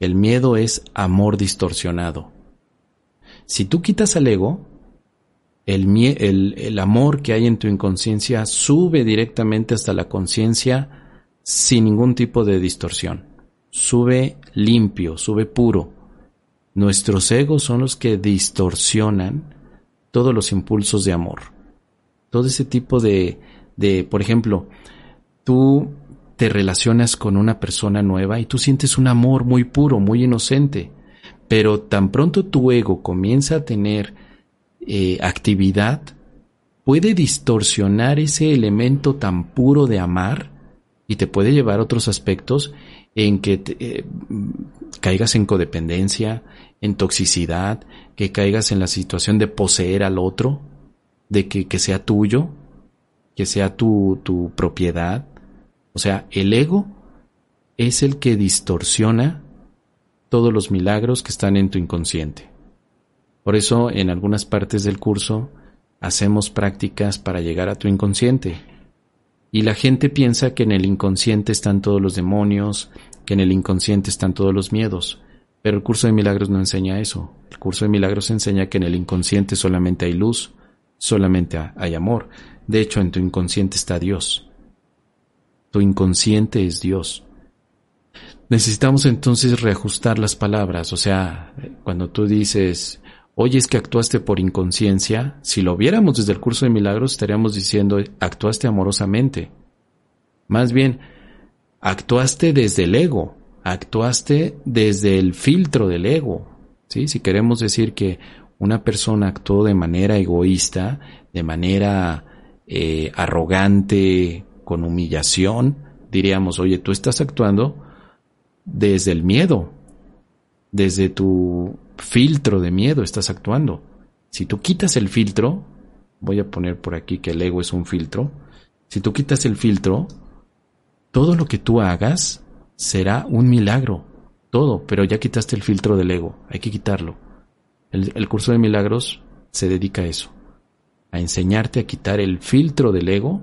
El miedo es amor distorsionado. Si tú quitas al ego, el, amor que hay en tu inconsciencia sube directamente hasta la conciencia sin ningún tipo de distorsión. Sube limpio, sube puro. Nuestros egos son los que distorsionan todos los impulsos de amor. Todo ese tipo de, de por ejemplo, tú te relacionas con una persona nueva y tú sientes un amor muy puro, muy inocente, pero tan pronto tu ego comienza a tener eh, actividad, puede distorsionar ese elemento tan puro de amar y te puede llevar a otros aspectos en que eh, caigas en codependencia, en toxicidad, que caigas en la situación de poseer al otro, de que, sea tuyo, que sea tu propiedad. O sea, el ego es el que distorsiona todos los milagros que están en tu inconsciente. Por eso en algunas partes del curso hacemos prácticas para llegar a tu inconsciente. Y la gente piensa que en el inconsciente están todos los demonios, que en el inconsciente están todos los miedos. Pero el curso de milagros no enseña eso. El curso de milagros enseña que en el inconsciente solamente hay luz, solamente hay amor. De hecho, en tu inconsciente está Dios. Tu inconsciente es Dios. Necesitamos entonces reajustar las palabras. O sea, cuando tú dices, oye, es que actuaste por inconsciencia, si lo viéramos desde el curso de milagros, estaríamos diciendo, actuaste amorosamente. Más bien, actuaste desde el ego, actuaste desde el filtro del ego. ¿sí? Si queremos decir que una persona actuó de manera egoísta, de manera eh, arrogante, con humillación, diríamos, oye, tú estás actuando desde el miedo, desde tu filtro de miedo estás actuando. Si tú quitas el filtro, voy a poner por aquí que el ego es un filtro, si tú quitas el filtro, todo lo que tú hagas será un milagro, todo, pero ya quitaste el filtro del ego, hay que quitarlo. El, curso de milagros se dedica a eso, a enseñarte a quitar el filtro del ego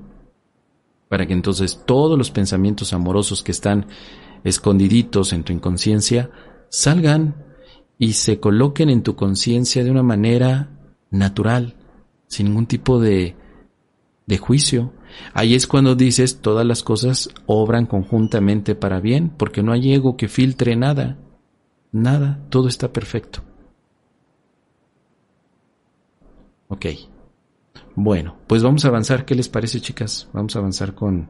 para que entonces todos los pensamientos amorosos que están escondiditos en tu inconsciencia salgan y se coloquen en tu conciencia de una manera natural, sin ningún tipo de, de juicio. Ahí es cuando dices todas las cosas obran conjuntamente para bien, porque no hay ego que filtre nada, nada, todo está perfecto. Ok. Bueno, pues vamos a avanzar. ¿Qué les parece, chicas? Vamos a avanzar con,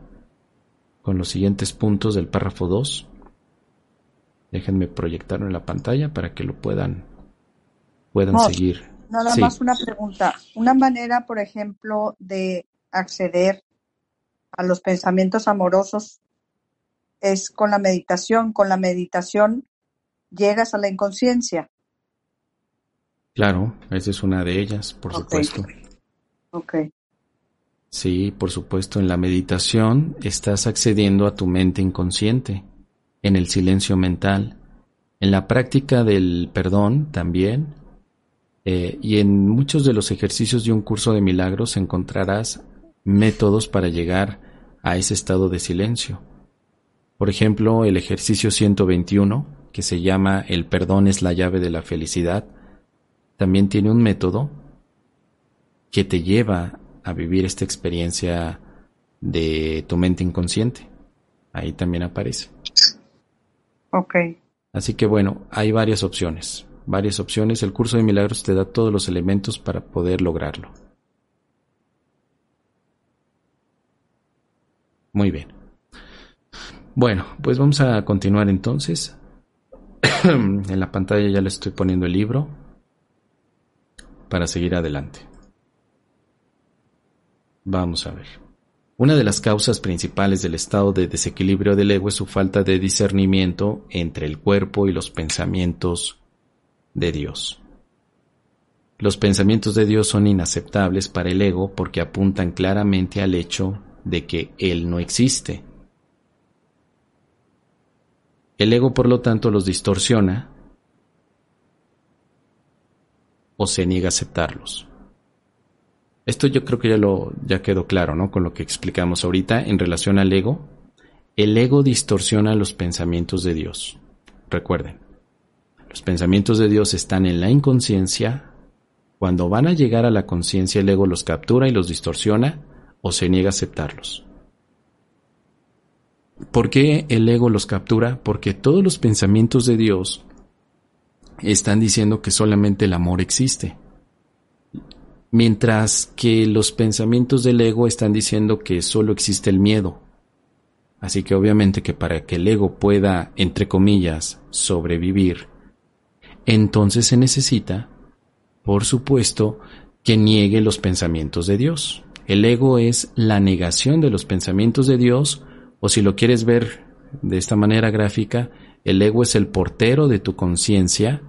con los siguientes puntos del párrafo 2. Déjenme proyectarlo en la pantalla para que lo puedan, puedan seguir. Nada más una pregunta. Una manera, por ejemplo, de acceder a los pensamientos amorosos es con la meditación. Con la meditación llegas a la inconsciencia. Claro, esa es una de ellas, por supuesto. Ok. Sí, por supuesto, en la meditación estás accediendo a tu mente inconsciente, en el silencio mental, en la práctica del perdón también, eh, y en muchos de los ejercicios de un curso de milagros encontrarás métodos para llegar a ese estado de silencio. Por ejemplo, el ejercicio 121, que se llama El perdón es la llave de la felicidad, también tiene un método que te lleva a vivir esta experiencia de tu mente inconsciente. Ahí también aparece. Ok. Así que bueno, hay varias opciones. Varias opciones. El curso de milagros te da todos los elementos para poder lograrlo. Muy bien. Bueno, pues vamos a continuar entonces. en la pantalla ya le estoy poniendo el libro para seguir adelante. Vamos a ver. Una de las causas principales del estado de desequilibrio del ego es su falta de discernimiento entre el cuerpo y los pensamientos de Dios. Los pensamientos de Dios son inaceptables para el ego porque apuntan claramente al hecho de que Él no existe. El ego, por lo tanto, los distorsiona o se niega a aceptarlos. Esto yo creo que ya lo ya quedó claro, ¿no? Con lo que explicamos ahorita en relación al ego. El ego distorsiona los pensamientos de Dios. Recuerden, los pensamientos de Dios están en la inconsciencia. Cuando van a llegar a la conciencia, el ego los captura y los distorsiona o se niega a aceptarlos. ¿Por qué el ego los captura? Porque todos los pensamientos de Dios están diciendo que solamente el amor existe. Mientras que los pensamientos del ego están diciendo que solo existe el miedo. Así que obviamente que para que el ego pueda, entre comillas, sobrevivir, entonces se necesita, por supuesto, que niegue los pensamientos de Dios. El ego es la negación de los pensamientos de Dios, o si lo quieres ver de esta manera gráfica, el ego es el portero de tu conciencia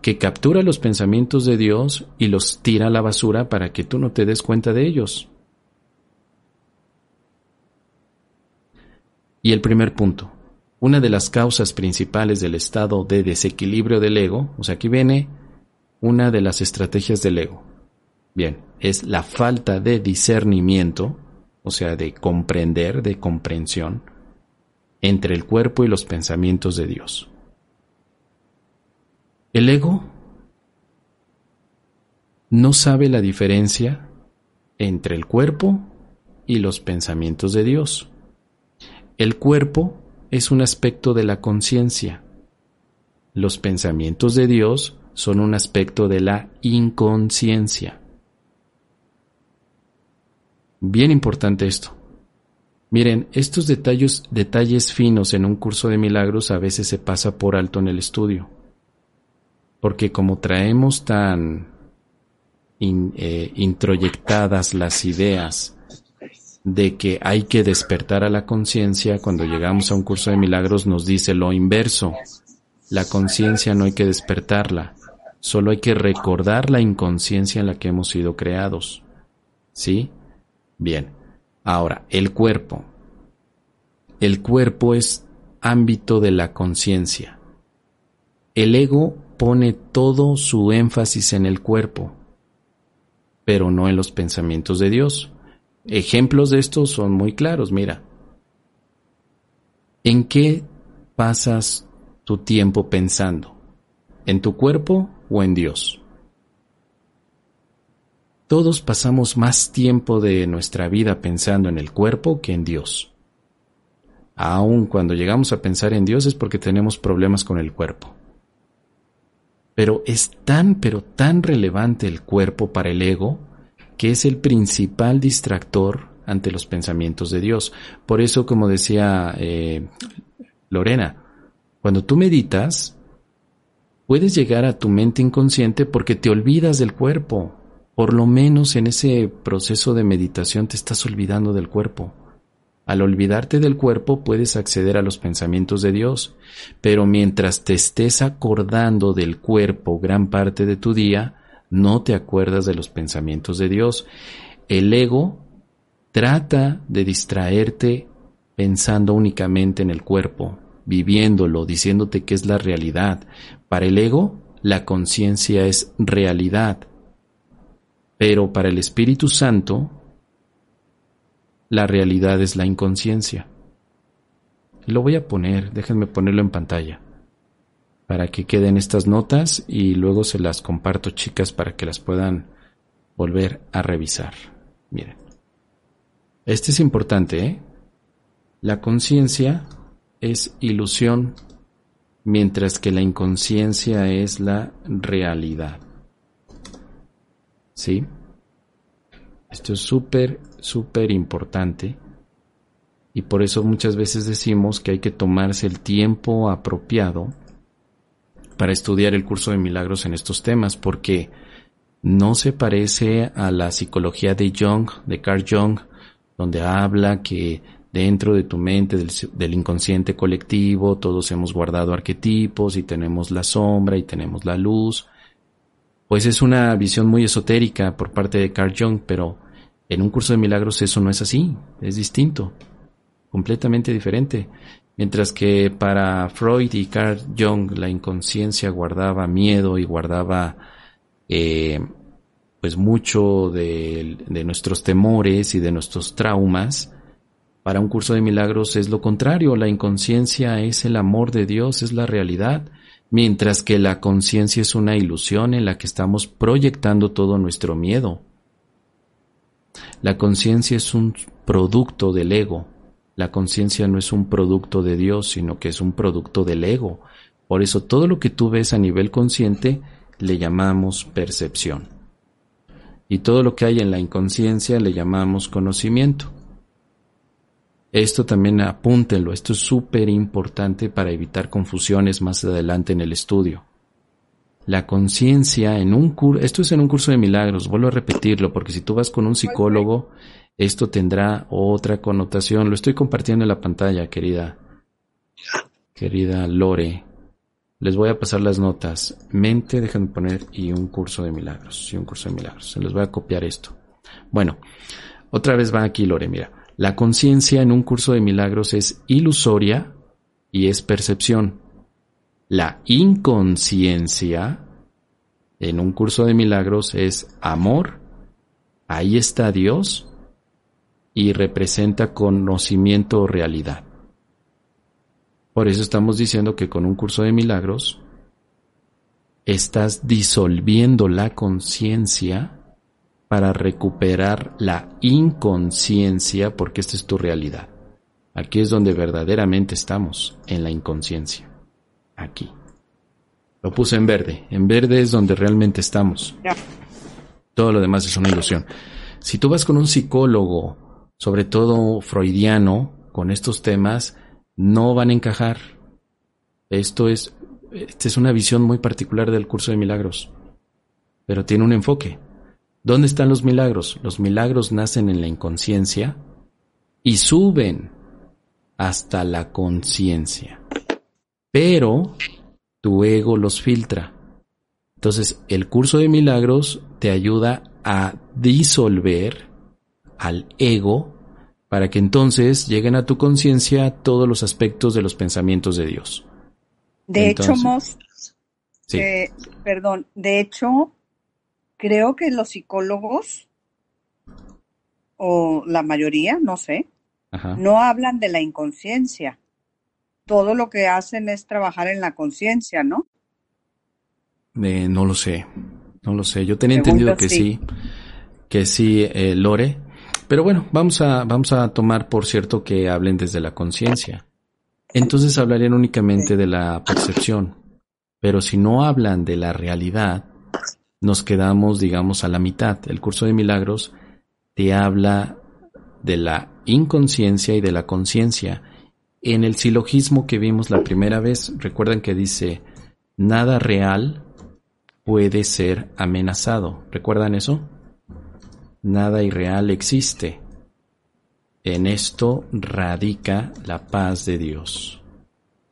que captura los pensamientos de Dios y los tira a la basura para que tú no te des cuenta de ellos. Y el primer punto, una de las causas principales del estado de desequilibrio del ego, o sea, aquí viene una de las estrategias del ego. Bien, es la falta de discernimiento, o sea, de comprender, de comprensión, entre el cuerpo y los pensamientos de Dios. El ego no sabe la diferencia entre el cuerpo y los pensamientos de Dios. El cuerpo es un aspecto de la conciencia. Los pensamientos de Dios son un aspecto de la inconsciencia. Bien importante esto. Miren, estos detalles, detalles finos en un curso de milagros a veces se pasa por alto en el estudio. Porque como traemos tan eh, introyectadas las ideas de que hay que despertar a la conciencia, cuando llegamos a un curso de milagros nos dice lo inverso. La conciencia no hay que despertarla, solo hay que recordar la inconsciencia en la que hemos sido creados. ¿Sí? Bien. Ahora, el cuerpo. El cuerpo es ámbito de la conciencia. El ego pone todo su énfasis en el cuerpo, pero no en los pensamientos de Dios. Ejemplos de esto son muy claros, mira. ¿En qué pasas tu tiempo pensando? ¿En tu cuerpo o en Dios? Todos pasamos más tiempo de nuestra vida pensando en el cuerpo que en Dios. Aun cuando llegamos a pensar en Dios es porque tenemos problemas con el cuerpo. Pero es tan, pero tan relevante el cuerpo para el ego que es el principal distractor ante los pensamientos de Dios. Por eso, como decía eh, Lorena, cuando tú meditas, puedes llegar a tu mente inconsciente porque te olvidas del cuerpo. Por lo menos en ese proceso de meditación te estás olvidando del cuerpo. Al olvidarte del cuerpo puedes acceder a los pensamientos de Dios, pero mientras te estés acordando del cuerpo gran parte de tu día, no te acuerdas de los pensamientos de Dios. El ego trata de distraerte pensando únicamente en el cuerpo, viviéndolo, diciéndote que es la realidad. Para el ego, la conciencia es realidad. Pero para el Espíritu Santo, la realidad es la inconsciencia. Lo voy a poner, déjenme ponerlo en pantalla para que queden estas notas y luego se las comparto chicas para que las puedan volver a revisar. Miren. Este es importante, ¿eh? La conciencia es ilusión, mientras que la inconsciencia es la realidad. ¿Sí? Esto es súper, súper importante. Y por eso muchas veces decimos que hay que tomarse el tiempo apropiado para estudiar el curso de milagros en estos temas, porque no se parece a la psicología de Jung, de Carl Jung, donde habla que dentro de tu mente, del, inconsciente colectivo, todos hemos guardado arquetipos y tenemos la sombra y tenemos la luz. Pues es una visión muy esotérica por parte de Carl Jung, pero en un curso de milagros eso no es así, es distinto, completamente diferente. Mientras que para Freud y Carl Jung la inconsciencia guardaba miedo y guardaba eh, pues mucho de, de, nuestros temores y de nuestros traumas, para un curso de milagros es lo contrario, la inconsciencia es el amor de Dios, es la realidad, mientras que la conciencia es una ilusión en la que estamos proyectando todo nuestro miedo. La conciencia es un producto del ego, la conciencia no es un producto de Dios, sino que es un producto del ego. Por eso todo lo que tú ves a nivel consciente le llamamos percepción. Y todo lo que hay en la inconsciencia le llamamos conocimiento. Esto también apúntenlo, esto es súper importante para evitar confusiones más adelante en el estudio. La conciencia en un curso, esto es en un curso de milagros, vuelvo a repetirlo, porque si tú vas con un psicólogo, esto tendrá otra connotación. Lo estoy compartiendo en la pantalla, querida, querida Lore. Les voy a pasar las notas. Mente, déjenme poner, y un curso de milagros, y un curso de milagros. Se les voy a copiar esto. Bueno, otra vez va aquí, Lore, mira. La conciencia en un curso de milagros es ilusoria y es percepción. La inconsciencia en un curso de milagros es amor, ahí está Dios y representa conocimiento o realidad. Por eso estamos diciendo que con un curso de milagros estás disolviendo la conciencia para recuperar la inconsciencia porque esta es tu realidad. Aquí es donde verdaderamente estamos, en la inconsciencia. Aquí. Lo puse en verde. En verde es donde realmente estamos. Todo lo demás es una ilusión. Si tú vas con un psicólogo, sobre todo freudiano, con estos temas, no van a encajar. Esto es, esta es una visión muy particular del curso de milagros, pero tiene un enfoque. ¿Dónde están los milagros? Los milagros nacen en la inconsciencia y suben hasta la conciencia. Pero tu ego los filtra. Entonces, el curso de milagros te ayuda a disolver al ego para que entonces lleguen a tu conciencia todos los aspectos de los pensamientos de Dios. De hecho, eh, perdón, de hecho, creo que los psicólogos, o la mayoría, no sé, no hablan de la inconsciencia. Todo lo que hacen es trabajar en la conciencia, ¿no? Eh, no lo sé, no lo sé. Yo tenía entendido que sí, que sí, eh, Lore. Pero bueno, vamos a, vamos a tomar por cierto que hablen desde la conciencia. Entonces hablarían únicamente de la percepción. Pero si no hablan de la realidad, nos quedamos, digamos, a la mitad. El curso de milagros te habla de la inconsciencia y de la conciencia. En el silogismo que vimos la primera vez, recuerdan que dice, nada real puede ser amenazado. ¿Recuerdan eso? Nada irreal existe. En esto radica la paz de Dios.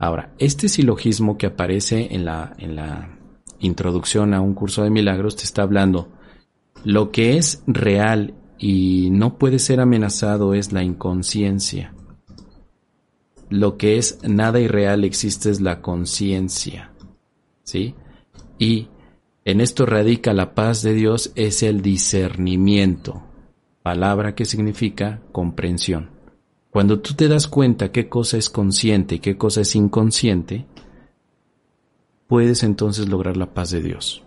Ahora, este silogismo que aparece en la, en la introducción a un curso de milagros te está hablando. Lo que es real y no puede ser amenazado es la inconsciencia. Lo que es nada irreal existe es la conciencia. ¿Sí? Y en esto radica la paz de Dios es el discernimiento, palabra que significa comprensión. Cuando tú te das cuenta qué cosa es consciente y qué cosa es inconsciente, puedes entonces lograr la paz de Dios.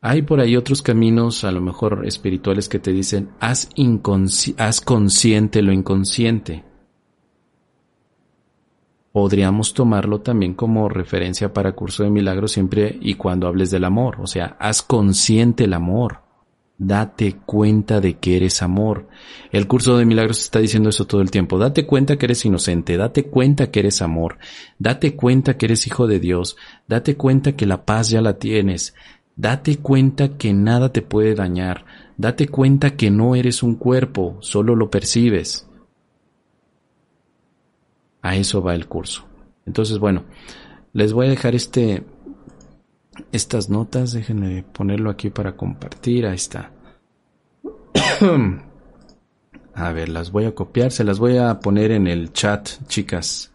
Hay por ahí otros caminos, a lo mejor espirituales, que te dicen, haz, haz consciente lo inconsciente. Podríamos tomarlo también como referencia para curso de milagros siempre y cuando hables del amor, o sea, haz consciente el amor. Date cuenta de que eres amor. El curso de milagros está diciendo eso todo el tiempo. Date cuenta que eres inocente, date cuenta que eres amor, date cuenta que eres hijo de Dios, date cuenta que la paz ya la tienes, date cuenta que nada te puede dañar, date cuenta que no eres un cuerpo, solo lo percibes. A eso va el curso. Entonces, bueno, les voy a dejar este estas notas, déjenme ponerlo aquí para compartir, ahí está. a ver, las voy a copiar, se las voy a poner en el chat, chicas.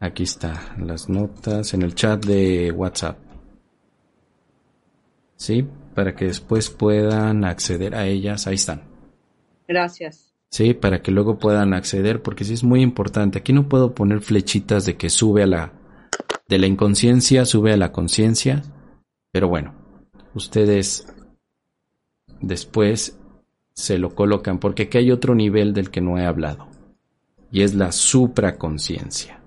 Aquí está, las notas en el chat de WhatsApp. ¿Sí? Para que después puedan acceder a ellas, ahí están. Gracias. Sí, para que luego puedan acceder, porque sí es muy importante. Aquí no puedo poner flechitas de que sube a la de la inconsciencia sube a la conciencia, pero bueno, ustedes después se lo colocan porque aquí hay otro nivel del que no he hablado y es la supraconciencia.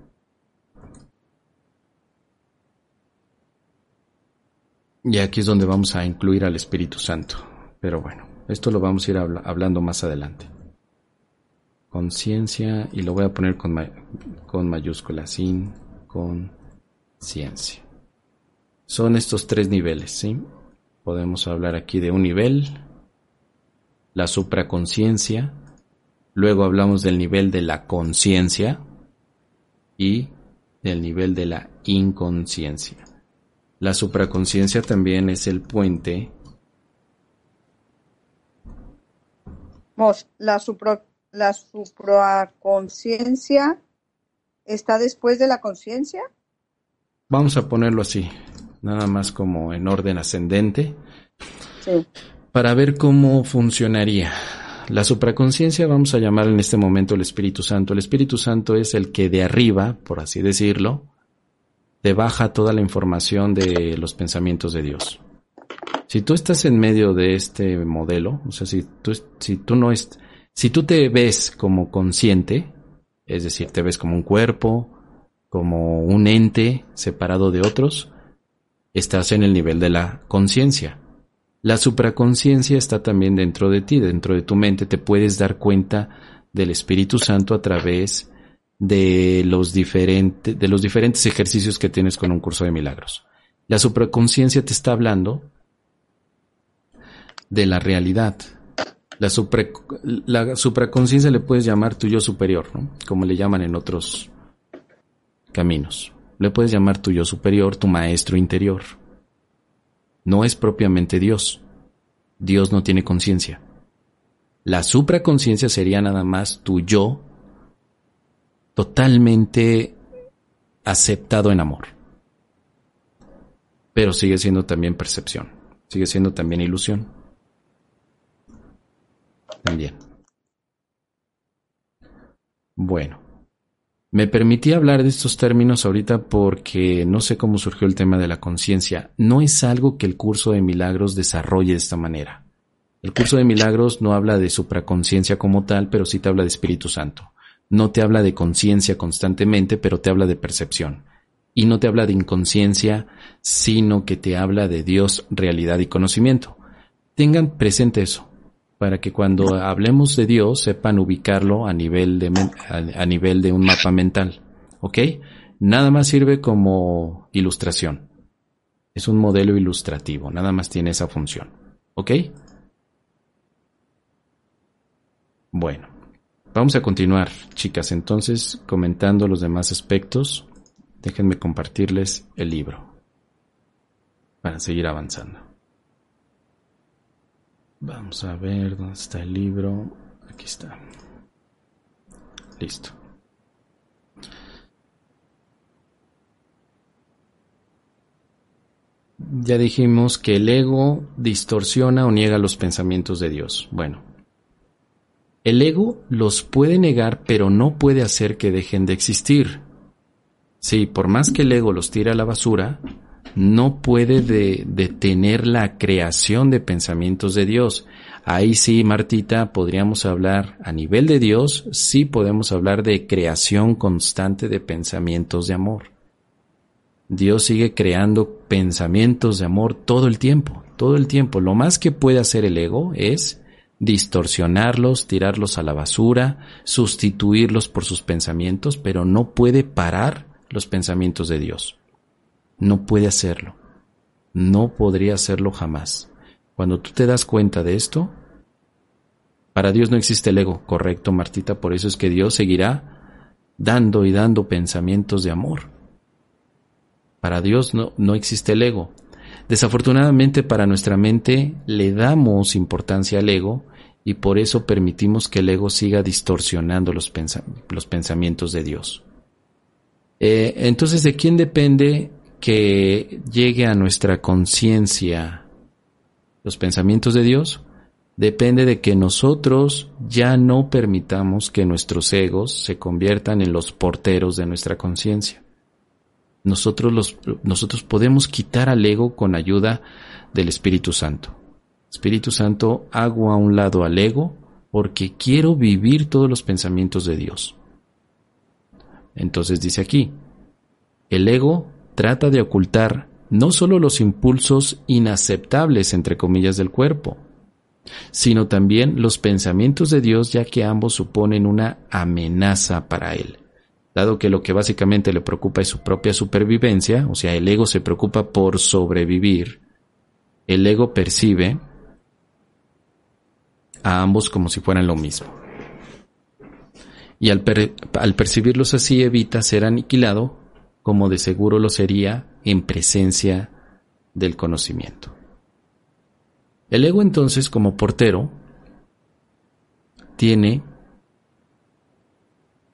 Y aquí es donde vamos a incluir al Espíritu Santo. Pero bueno, esto lo vamos a ir hablando más adelante. Conciencia y lo voy a poner con, con mayúsculas, sin conciencia. Son estos tres niveles, ¿sí? Podemos hablar aquí de un nivel, la supraconciencia, luego hablamos del nivel de la conciencia y del nivel de la inconsciencia. La supraconciencia también es el puente. La, supra, la supraconciencia está después de la conciencia. Vamos a ponerlo así, nada más como en orden ascendente. Sí. Para ver cómo funcionaría. La supraconciencia vamos a llamar en este momento el Espíritu Santo. El Espíritu Santo es el que de arriba, por así decirlo, te baja toda la información de los pensamientos de Dios. Si tú estás en medio de este modelo, o sea, si tú, si tú no es, si tú te ves como consciente, es decir, te ves como un cuerpo, como un ente separado de otros, estás en el nivel de la conciencia. La supraconciencia está también dentro de ti, dentro de tu mente, te puedes dar cuenta del Espíritu Santo a través de los, diferentes, de los diferentes ejercicios que tienes con un curso de milagros. La supraconciencia te está hablando de la realidad. La, la supraconciencia le puedes llamar tu yo superior, ¿no? como le llaman en otros caminos. Le puedes llamar tu yo superior, tu maestro interior. No es propiamente Dios. Dios no tiene conciencia. La supraconciencia sería nada más tu yo totalmente aceptado en amor. Pero sigue siendo también percepción, sigue siendo también ilusión. También. Bueno, me permití hablar de estos términos ahorita porque no sé cómo surgió el tema de la conciencia. No es algo que el curso de milagros desarrolle de esta manera. El curso de milagros no habla de supraconciencia como tal, pero sí te habla de Espíritu Santo no te habla de conciencia constantemente, pero te habla de percepción. Y no te habla de inconsciencia, sino que te habla de Dios, realidad y conocimiento. Tengan presente eso, para que cuando hablemos de Dios sepan ubicarlo a nivel de, a, nivel de un mapa mental. ¿Ok? Nada más sirve como ilustración. Es un modelo ilustrativo, nada más tiene esa función. ¿Ok? Bueno. Vamos a continuar, chicas, entonces comentando los demás aspectos. Déjenme compartirles el libro para seguir avanzando. Vamos a ver dónde está el libro. Aquí está. Listo. Ya dijimos que el ego distorsiona o niega los pensamientos de Dios. Bueno, el ego los puede negar, pero no puede hacer que dejen de existir. Sí, por más que el ego los tire a la basura, no puede detener la creación de pensamientos de Dios. Ahí sí, Martita, podríamos hablar a nivel de Dios, sí podemos hablar de creación constante de pensamientos de amor. Dios sigue creando pensamientos de amor todo el tiempo, todo el tiempo. Lo más que puede hacer el ego es distorsionarlos, tirarlos a la basura, sustituirlos por sus pensamientos, pero no puede parar los pensamientos de Dios. No puede hacerlo. No podría hacerlo jamás. Cuando tú te das cuenta de esto, para Dios no existe el ego, correcto Martita, por eso es que Dios seguirá dando y dando pensamientos de amor. Para Dios no, no existe el ego. Desafortunadamente para nuestra mente le damos importancia al ego y por eso permitimos que el ego siga distorsionando los, pensamientos de Dios. Eh, entonces, ¿de quién depende que llegue a nuestra conciencia los pensamientos de Dios? Depende de que nosotros ya no permitamos que nuestros egos se conviertan en los porteros de nuestra conciencia nosotros, los, nosotros podemos quitar al ego con ayuda del Espíritu Santo. Espíritu Santo, hago a un lado al ego porque quiero vivir todos los pensamientos de Dios. Entonces dice aquí, el ego trata de ocultar no solo los impulsos inaceptables, entre comillas, del cuerpo, sino también los pensamientos de Dios, ya que ambos suponen una amenaza para él. Dado que lo que básicamente le preocupa es su propia supervivencia, o sea, el ego se preocupa por sobrevivir, el ego percibe a ambos como si fueran lo mismo. Y al, al percibirlos así evita ser aniquilado, como de seguro lo sería en presencia del conocimiento. El ego entonces como portero tiene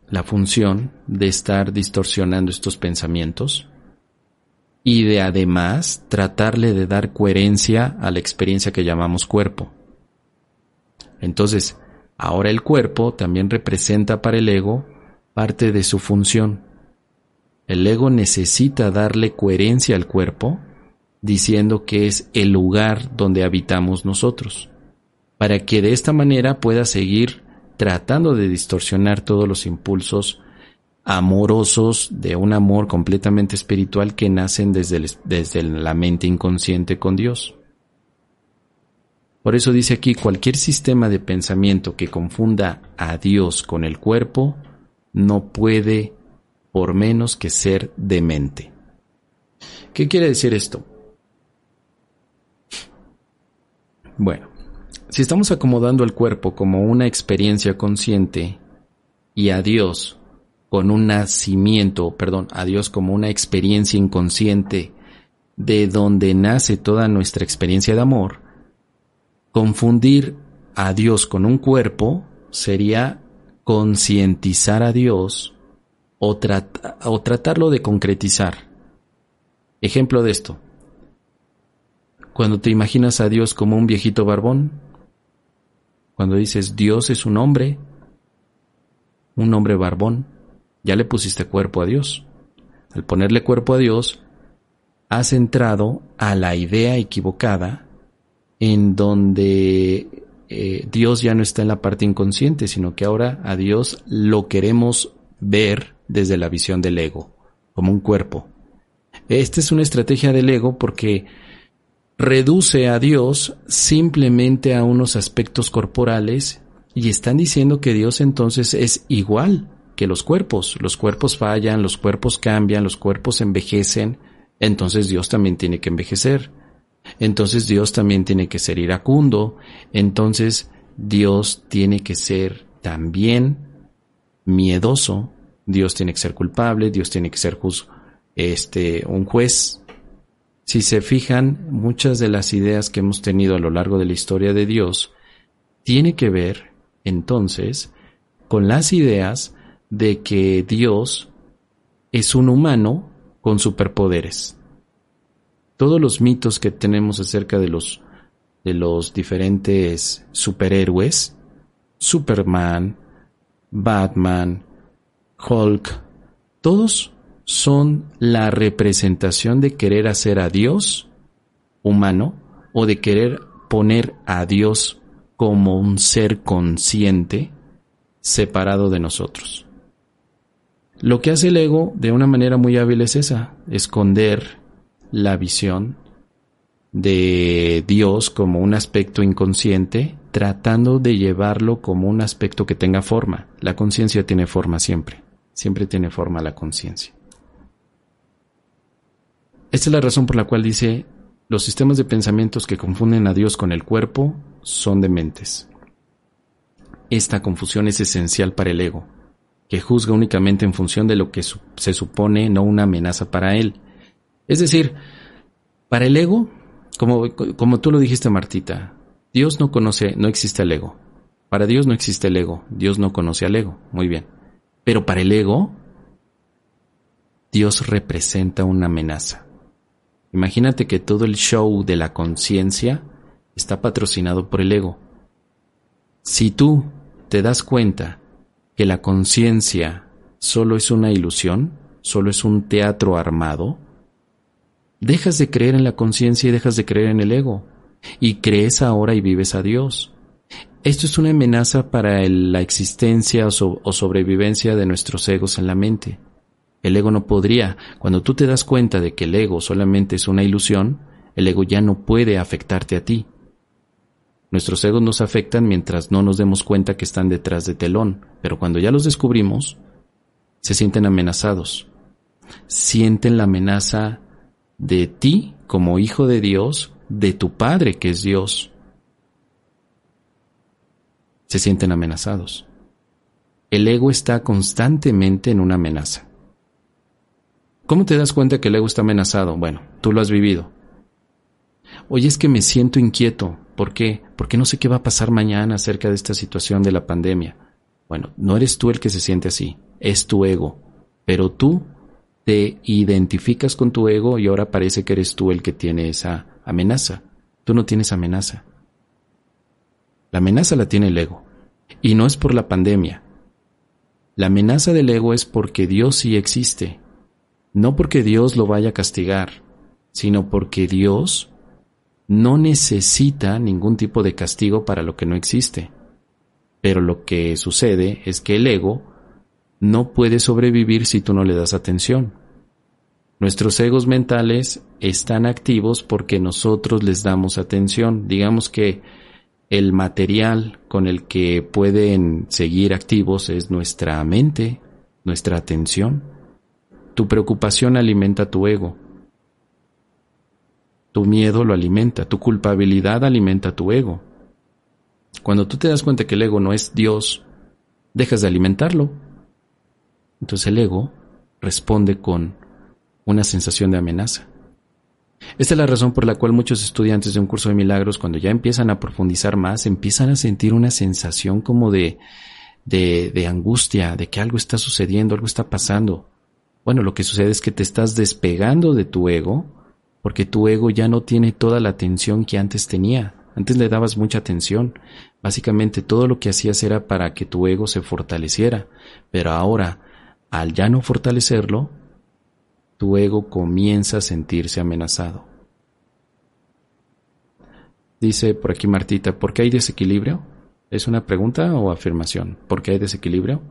la función de estar distorsionando estos pensamientos y de además tratarle de dar coherencia a la experiencia que llamamos cuerpo. Entonces, ahora el cuerpo también representa para el ego parte de su función. El ego necesita darle coherencia al cuerpo diciendo que es el lugar donde habitamos nosotros, para que de esta manera pueda seguir tratando de distorsionar todos los impulsos amorosos de un amor completamente espiritual que nacen desde, desde la mente inconsciente con Dios. Por eso dice aquí, cualquier sistema de pensamiento que confunda a Dios con el cuerpo no puede por menos que ser demente. ¿Qué quiere decir esto? Bueno, si estamos acomodando el cuerpo como una experiencia consciente y a Dios con un nacimiento, perdón, a Dios como una experiencia inconsciente de donde nace toda nuestra experiencia de amor, confundir a Dios con un cuerpo sería concientizar a Dios o, tratarlo de concretizar. Ejemplo de esto cuando te imaginas a Dios como un viejito barbón, cuando dices Dios es un hombre, un hombre barbón, ya le pusiste cuerpo a Dios. Al ponerle cuerpo a Dios, has entrado a la idea equivocada en donde eh, Dios ya no está en la parte inconsciente, sino que ahora a Dios lo queremos ver desde la visión del ego, como un cuerpo. Esta es una estrategia del ego porque reduce a Dios simplemente a unos aspectos corporales y están diciendo que Dios entonces es igual que los cuerpos. Los cuerpos fallan, los cuerpos cambian, los cuerpos envejecen, entonces Dios también tiene que envejecer. Entonces Dios también tiene que ser iracundo, entonces Dios tiene que ser también miedoso, Dios tiene que ser culpable, Dios tiene que ser este, un juez si se fijan, muchas de las ideas que hemos tenido a lo largo de la historia de Dios tiene que ver, entonces, con las ideas de que Dios es un humano con superpoderes. Todos los mitos que tenemos acerca de los de los diferentes superhéroes, Superman, Batman, Hulk, todos son la representación de querer hacer a Dios humano o de querer poner a Dios como un ser consciente separado de nosotros. Lo que hace el ego de una manera muy hábil es esa, esconder la visión de Dios como un aspecto inconsciente, tratando de llevarlo como un aspecto que tenga forma. La conciencia tiene forma siempre, siempre tiene forma la conciencia. Esta es la razón por la cual dice, los sistemas de pensamientos que confunden a Dios con el cuerpo son dementes. Esta confusión es esencial para el ego, que juzga únicamente en función de lo que se supone no una amenaza para él. Es decir, para el ego, como, como tú lo dijiste Martita, Dios no conoce, no existe el ego. Para Dios no existe el ego, Dios no conoce al ego, muy bien. Pero para el ego, Dios representa una amenaza. Imagínate que todo el show de la conciencia está patrocinado por el ego. Si tú te das cuenta que la conciencia solo es una ilusión, solo es un teatro armado, dejas de creer en la conciencia y dejas de creer en el ego, y crees ahora y vives a Dios. Esto es una amenaza para la existencia o sobrevivencia de nuestros egos en la mente. El ego no podría. Cuando tú te das cuenta de que el ego solamente es una ilusión, el ego ya no puede afectarte a ti. Nuestros egos nos afectan mientras no nos demos cuenta que están detrás de telón, pero cuando ya los descubrimos, se sienten amenazados. Sienten la amenaza de ti como hijo de Dios, de tu Padre que es Dios. Se sienten amenazados. El ego está constantemente en una amenaza. ¿Cómo te das cuenta que el ego está amenazado? Bueno, tú lo has vivido. Oye, es que me siento inquieto. ¿Por qué? Porque no sé qué va a pasar mañana acerca de esta situación de la pandemia. Bueno, no eres tú el que se siente así, es tu ego. Pero tú te identificas con tu ego y ahora parece que eres tú el que tiene esa amenaza. Tú no tienes amenaza. La amenaza la tiene el ego. Y no es por la pandemia. La amenaza del ego es porque Dios sí existe. No porque Dios lo vaya a castigar, sino porque Dios no necesita ningún tipo de castigo para lo que no existe. Pero lo que sucede es que el ego no puede sobrevivir si tú no le das atención. Nuestros egos mentales están activos porque nosotros les damos atención. Digamos que el material con el que pueden seguir activos es nuestra mente, nuestra atención. Tu preocupación alimenta tu ego. Tu miedo lo alimenta, tu culpabilidad alimenta tu ego. Cuando tú te das cuenta que el ego no es Dios, dejas de alimentarlo. Entonces el ego responde con una sensación de amenaza. Esta es la razón por la cual muchos estudiantes de un curso de milagros, cuando ya empiezan a profundizar más, empiezan a sentir una sensación como de, de, de angustia, de que algo está sucediendo, algo está pasando. Bueno, lo que sucede es que te estás despegando de tu ego porque tu ego ya no tiene toda la atención que antes tenía. Antes le dabas mucha atención. Básicamente todo lo que hacías era para que tu ego se fortaleciera. Pero ahora, al ya no fortalecerlo, tu ego comienza a sentirse amenazado. Dice por aquí Martita, ¿por qué hay desequilibrio? ¿Es una pregunta o afirmación? ¿Por qué hay desequilibrio?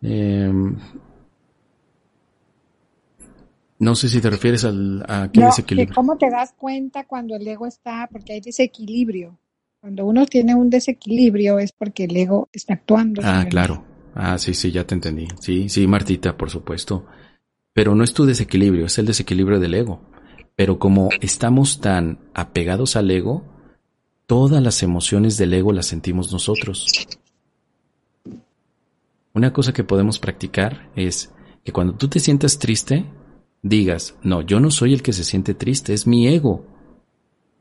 Eh, no sé si te refieres al, a qué desequilibrio. ¿Cómo te das cuenta cuando el ego está? Porque hay desequilibrio. Cuando uno tiene un desequilibrio es porque el ego está actuando. Ah, claro. Ah, sí, sí, ya te entendí. Sí, sí, Martita, por supuesto. Pero no es tu desequilibrio, es el desequilibrio del ego. Pero como estamos tan apegados al ego, todas las emociones del ego las sentimos nosotros. Una cosa que podemos practicar es que cuando tú te sientas triste, digas, no, yo no soy el que se siente triste, es mi ego.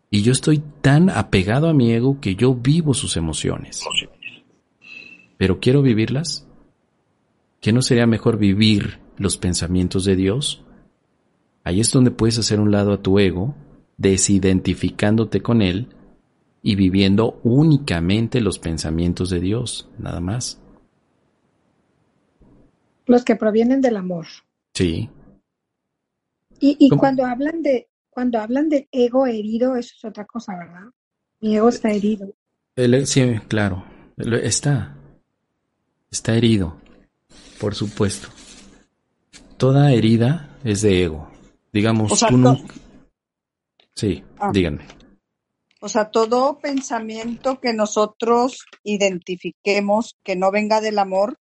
Y yo estoy tan apegado a mi ego que yo vivo sus emociones. Pero quiero vivirlas. ¿Qué no sería mejor vivir los pensamientos de Dios? Ahí es donde puedes hacer un lado a tu ego, desidentificándote con él y viviendo únicamente los pensamientos de Dios, nada más. Los que provienen del amor. Sí, y, cuando hablan de cuando hablan de ego herido, eso es otra cosa, ¿verdad? Mi ego está herido. sí, claro, está. Está herido, por supuesto. Toda herida es de ego. Digamos, tú no... Sí, ah. díganme. O sea, todo pensamiento que nosotros identifiquemos que no venga del amor,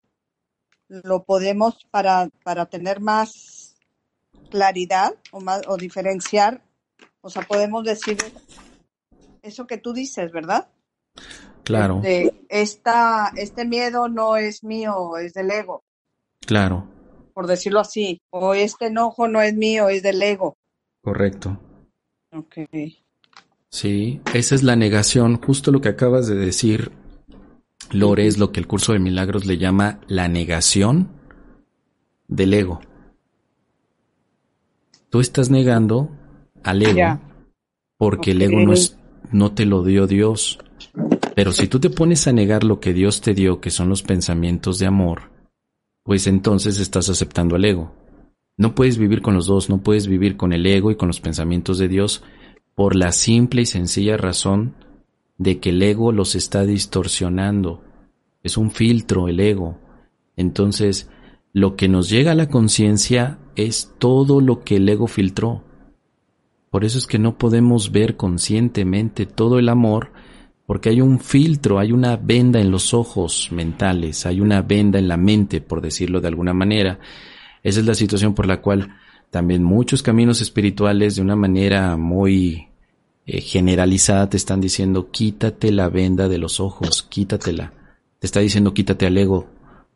lo podemos para, para tener más claridad o, más, o diferenciar, o sea, podemos decir eso que tú dices, ¿verdad? Claro. esta, este miedo no es mío, es del ego. Claro. Por decirlo así. O este enojo no es mío, es del ego. Correcto. Ok. Sí, esa es la negación. Justo lo que acabas de decir, Lore, es lo que el curso de milagros le llama la negación del ego. Tú estás negando al ego porque el ego no, es, no te lo dio Dios. Pero si tú te pones a negar lo que Dios te dio, que son los pensamientos de amor, pues entonces estás aceptando al ego. No puedes vivir con los dos, no puedes vivir con el ego y con los pensamientos de Dios por la simple y sencilla razón de que el ego los está distorsionando. Es un filtro el ego. Entonces, lo que nos llega a la conciencia es todo lo que el ego filtró. Por eso es que no podemos ver conscientemente todo el amor, porque hay un filtro, hay una venda en los ojos mentales, hay una venda en la mente, por decirlo de alguna manera. Esa es la situación por la cual también muchos caminos espirituales de una manera muy eh, generalizada te están diciendo quítate la venda de los ojos, quítatela. Te está diciendo quítate al ego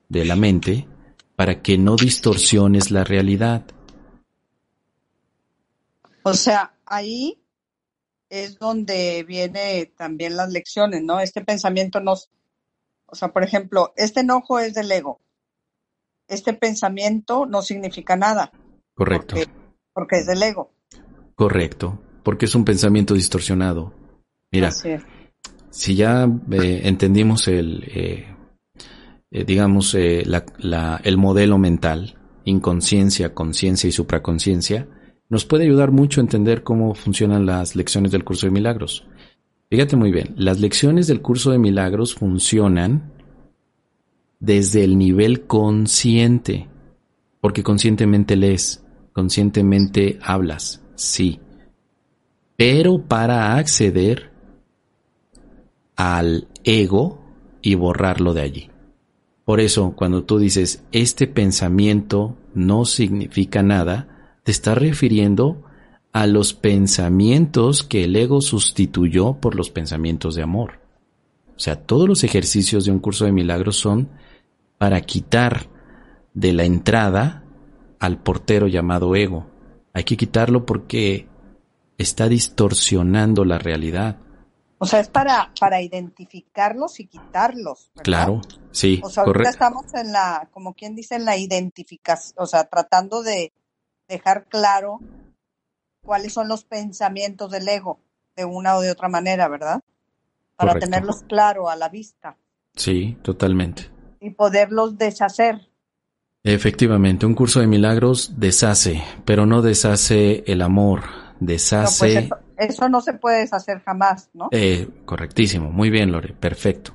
de la mente para que no distorsiones la realidad. O sea, ahí es donde viene también las lecciones, ¿no? Este pensamiento nos, o sea, por ejemplo, este enojo es del ego. Este pensamiento no significa nada. Correcto. Porque, es del ego. Correcto, porque es un pensamiento distorsionado. Mira, si ya eh, entendimos el, eh, eh, digamos, el modelo mental, inconsciencia, conciencia y supraconciencia, nos puede ayudar mucho a entender cómo funcionan las lecciones del curso de milagros. Fíjate muy bien, las lecciones del curso de milagros funcionan desde el nivel consciente, porque conscientemente lees, conscientemente hablas, sí, pero para acceder al ego y borrarlo de allí. Por eso, cuando tú dices, este pensamiento no significa nada, te está refiriendo a los pensamientos que el ego sustituyó por los pensamientos de amor. O sea, todos los ejercicios de un curso de milagros son para quitar de la entrada al portero llamado ego. Hay que quitarlo porque está distorsionando la realidad. O sea, es para, para identificarlos y quitarlos. Claro, sí. O sea, ahorita estamos en la, como quien dice, en la identificación, o sea, tratando de, dejar claro cuáles son los pensamientos del ego de una o de otra manera, ¿verdad? Para tenerlos claro a la vista. Sí, totalmente. Y poderlos deshacer. Efectivamente, un curso de milagros deshace, pero no deshace el amor, deshace... Pues eso, no se puede deshacer jamás, ¿no? Eh, correctísimo, muy bien, Lore, perfecto.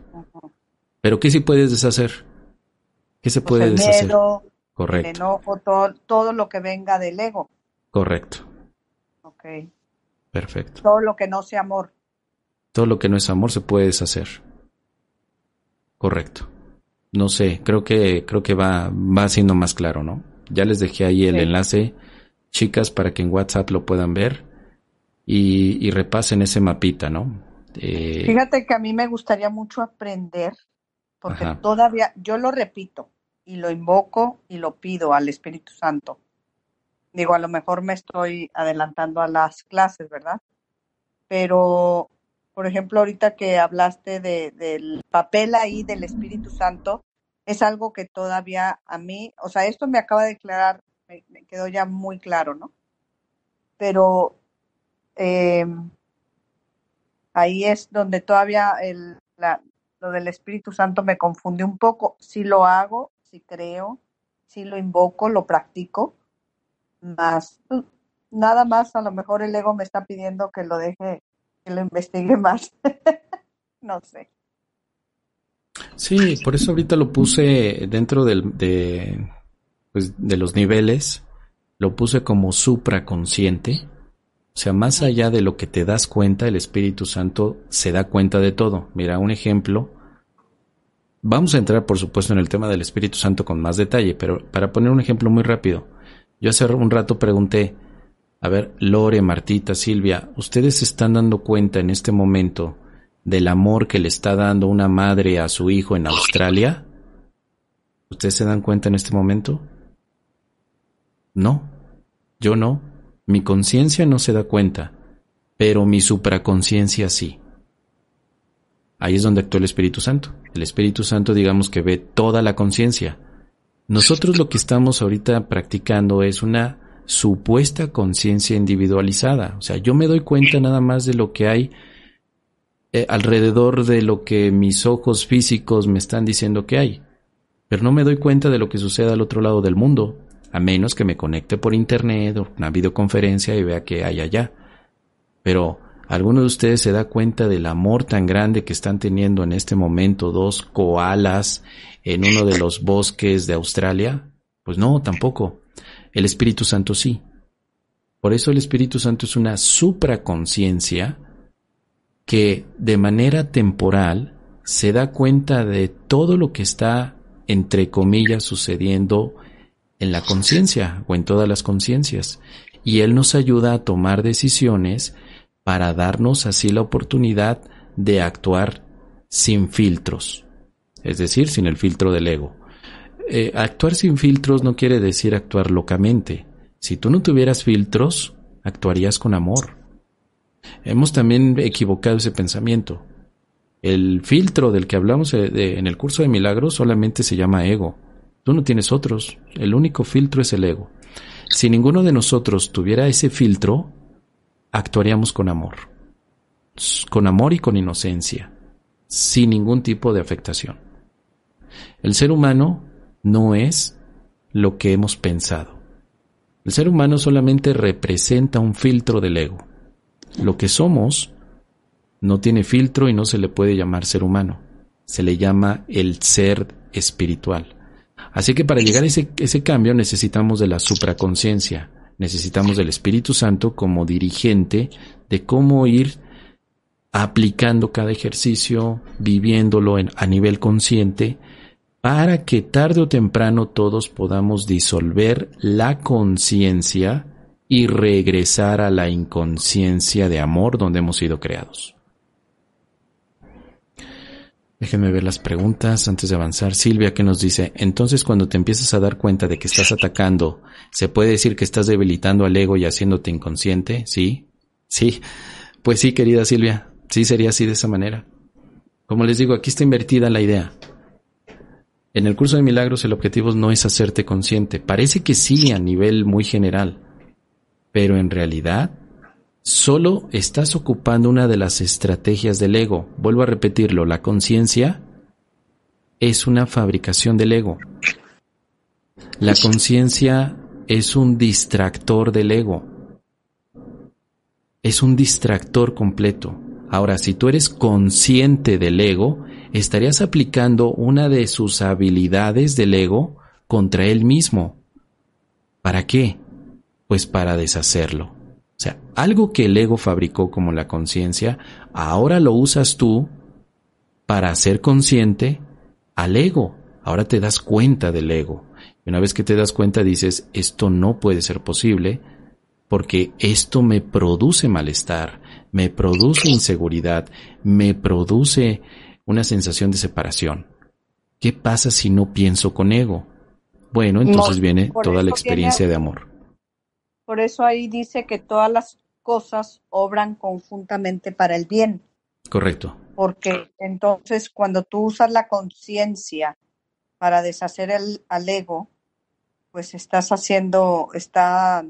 Pero ¿qué sí puedes deshacer? ¿Qué se pues puede deshacer? Correcto. El enojo, todo, todo lo que venga del ego. Correcto. Ok. Perfecto. Todo lo que no sea amor. Todo lo que no es amor se puede deshacer. Correcto. No sé, creo que, creo que va, va siendo más claro, ¿no? Ya les dejé ahí el enlace, chicas, para que en WhatsApp lo puedan ver y, repasen ese mapita, ¿no? Eh, Fíjate que a mí me gustaría mucho aprender, porque todavía, yo lo repito, y lo invoco y lo pido al Espíritu Santo. Digo, a lo mejor me estoy adelantando a las clases, ¿verdad? Pero, por ejemplo, ahorita que hablaste de, del papel ahí del Espíritu Santo, es algo que todavía a mí, o sea, esto me acaba de declarar, me, quedó ya muy claro, ¿no? Pero eh, ahí es donde todavía el, lo del Espíritu Santo me confunde un poco. Si lo hago, si creo, si lo invoco, lo practico, más pues, nada más a lo mejor el ego me está pidiendo que lo deje, que lo investigue más. no sé. Sí, por eso ahorita lo puse dentro del, de, pues, de los niveles, lo puse como supraconsciente. O sea, más allá de lo que te das cuenta, el Espíritu Santo se da cuenta de todo. Mira, un ejemplo Vamos a entrar, por supuesto, en el tema del Espíritu Santo con más detalle, pero para poner un ejemplo muy rápido, yo hace un rato pregunté, a ver, Lore, Martita, Silvia, ¿ustedes se están dando cuenta en este momento del amor que le está dando una madre a su hijo en Australia? ¿Ustedes se dan cuenta en este momento? No, yo no. Mi conciencia no se da cuenta, pero mi supraconciencia sí. Ahí es donde actúa el Espíritu Santo. El Espíritu Santo digamos que ve toda la conciencia. Nosotros lo que estamos ahorita practicando es una supuesta conciencia individualizada. O sea, yo me doy cuenta nada más de lo que hay eh, alrededor de lo que mis ojos físicos me están diciendo que hay. Pero no me doy cuenta de lo que sucede al otro lado del mundo, a menos que me conecte por internet o una videoconferencia y vea qué hay allá. Pero ¿Alguno de ustedes se da cuenta del amor tan grande que están teniendo en este momento dos koalas en uno de los bosques de Australia? Pues no, tampoco. El Espíritu Santo sí. Por eso el Espíritu Santo es una supraconciencia que de manera temporal se da cuenta de todo lo que está, entre comillas, sucediendo en la conciencia o en todas las conciencias. Y Él nos ayuda a tomar decisiones para darnos así la oportunidad de actuar sin filtros, es decir, sin el filtro del ego. Eh, actuar sin filtros no quiere decir actuar locamente. Si tú no tuvieras filtros, actuarías con amor. Hemos también equivocado ese pensamiento. El filtro del que hablamos eh, en el curso de milagros solamente se llama ego. Tú no tienes otros. El único filtro es el ego. Si ninguno de nosotros tuviera ese filtro, actuaríamos con amor. Con amor y con inocencia. Sin ningún tipo de afectación. El ser humano no es lo que hemos pensado. El ser humano solamente representa un filtro del ego. Lo que somos no tiene filtro y no se le puede llamar ser humano. Se le llama el ser espiritual. Así que para llegar a ese, ese cambio necesitamos de la supraconciencia, necesitamos del Espíritu Santo como dirigente de cómo ir aplicando cada ejercicio, viviéndolo a nivel consciente, para que tarde o temprano todos podamos disolver la conciencia y regresar a la inconsciencia de amor donde hemos sido creados. Déjenme ver las preguntas antes de avanzar. Silvia que nos dice, entonces cuando te empiezas a dar cuenta de que estás atacando, ¿se puede decir que estás debilitando al ego y haciéndote inconsciente? Sí, sí. Pues sí, querida Silvia, sí sería así de esa manera. Como les digo, aquí está invertida la idea. En el curso de milagros el objetivo no es hacerte consciente. Parece que sí a nivel muy general, pero en realidad solo estás ocupando una de las estrategias del ego. Vuelvo a repetirlo, la conciencia es una fabricación del ego. La conciencia es un distractor del ego. Es un distractor completo. Ahora, si tú eres consciente del ego, estarías aplicando una de sus habilidades del ego contra él mismo. ¿Para qué? Pues para deshacerlo. O sea, algo que el ego fabricó como la conciencia, ahora lo usas tú para ser consciente al ego. Ahora te das cuenta del ego. Y una vez que te das cuenta dices, esto no puede ser posible porque esto me produce malestar, me produce inseguridad, me produce una sensación de separación. ¿Qué pasa si no pienso con ego? Bueno, entonces viene toda la experiencia de amor. Por eso ahí dice que todas las cosas obran conjuntamente para el bien. Correcto. Porque entonces cuando tú usas la conciencia para deshacer el, al ego, pues estás haciendo, está,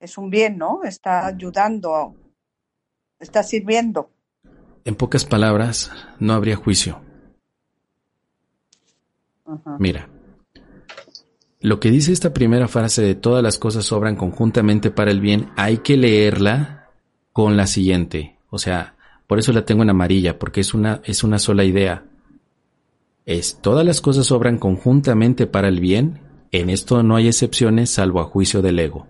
es un bien, ¿no? Está ayudando, está sirviendo. En pocas palabras, no habría juicio. Mira, lo que dice esta primera frase de todas las cosas obran conjuntamente para el bien, hay que leerla con la siguiente. O sea, por eso la tengo en amarilla, porque es una, es una sola idea. Es todas las cosas obran conjuntamente para el bien, en esto no hay excepciones salvo a juicio del ego.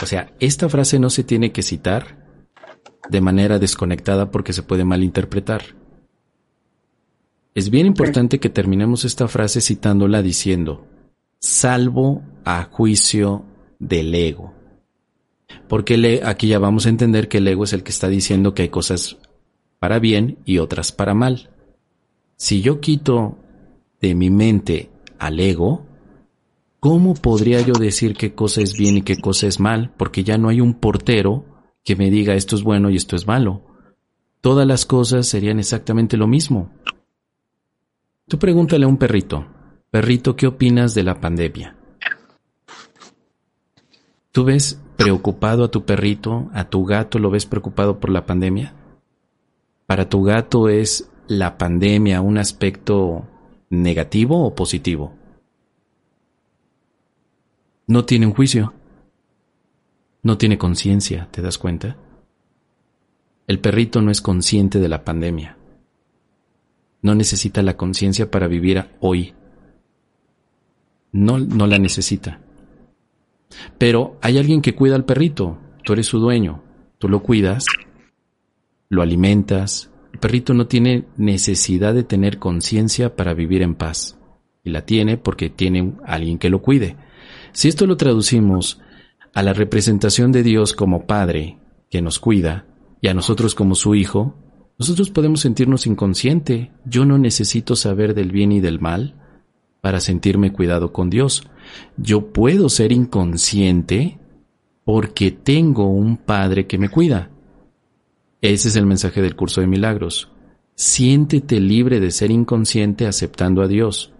O sea, esta frase no se tiene que citar de manera desconectada porque se puede malinterpretar. Es bien importante que terminemos esta frase citándola diciendo, salvo a juicio del ego. Porque aquí ya vamos a entender que el ego es el que está diciendo que hay cosas para bien y otras para mal. Si yo quito de mi mente al ego, ¿cómo podría yo decir qué cosa es bien y qué cosa es mal? Porque ya no hay un portero que me diga esto es bueno y esto es malo. Todas las cosas serían exactamente lo mismo. Tú pregúntale a un perrito, Perrito, ¿qué opinas de la pandemia? ¿Tú ves preocupado a tu perrito, a tu gato lo ves preocupado por la pandemia? ¿Para tu gato es la pandemia un aspecto negativo o positivo? No tiene un juicio. No tiene conciencia, ¿te das cuenta? El perrito no es consciente de la pandemia. No necesita la conciencia para vivir hoy no, no la necesita. Pero hay alguien que cuida al perrito. tú eres su dueño, tú lo cuidas, lo alimentas. El perrito no tiene necesidad de tener conciencia para vivir en paz. Y la tiene porque tiene alguien que lo cuide. Si esto lo traducimos a la representación de Dios como Padre, que nos cuida, y a nosotros como su Hijo, nosotros podemos sentirnos inconsciente. Yo no necesito saber del bien y del mal para sentirme cuidado con Dios. Yo puedo ser inconsciente porque tengo un Padre que me cuida. Ese es el mensaje del curso de milagros. Siéntete libre de ser inconsciente aceptando a Dios,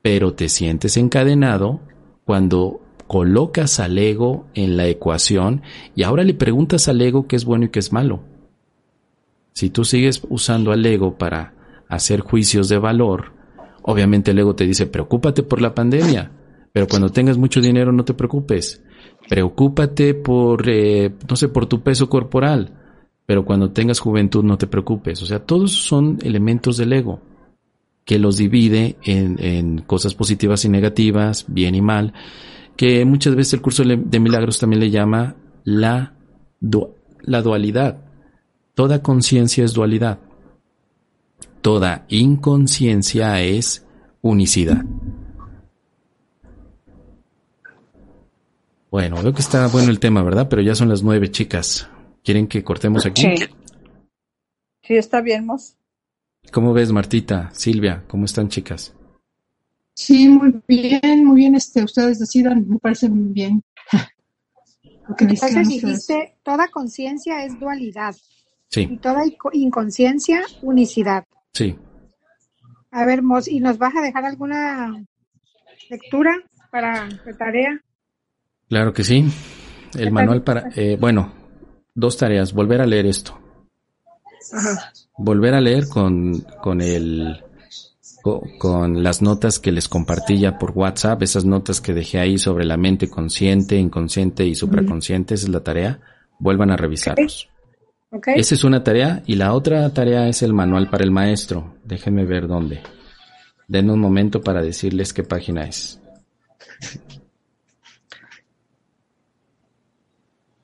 pero te sientes encadenado cuando colocas al ego en la ecuación y ahora le preguntas al ego qué es bueno y qué es malo. Si tú sigues usando al ego para hacer juicios de valor, obviamente el ego te dice, preocúpate por la pandemia, pero cuando tengas mucho dinero no te preocupes. Preocúpate por, eh, no sé, por tu peso corporal, pero cuando tengas juventud no te preocupes. O sea, todos son elementos del ego que los divide en, en cosas positivas y negativas, bien y mal que muchas veces el curso de milagros también le llama la, la dualidad. Toda conciencia es dualidad. Toda inconsciencia es unicidad. Bueno, veo que está bueno el tema, ¿verdad? Pero ya son las nueve, chicas. ¿Quieren que cortemos aquí? Sí. Sí, está bien, Mos. ¿Cómo ves, Martita? Silvia, ¿cómo están, chicas? Sí, muy bien, muy bien. Este, ustedes decidan, me parece muy bien. Entonces dijiste, toda conciencia es dualidad. Sí. Y toda inconsciencia, unicidad. Sí. A ver, Mos, ¿y nos vas a dejar alguna lectura para la tarea? Claro que sí. El manual para, eh, bueno, dos tareas. Volver a leer esto. Ajá. Volver a leer con, con el con las notas que les compartí ya por WhatsApp, esas notas que dejé ahí sobre la mente consciente, inconsciente y supraconsciente, esa es la tarea, vuelvan a revisarlos. Esa es una tarea y la otra tarea es el manual para el maestro. Déjenme ver dónde. Den un momento para decirles qué página es.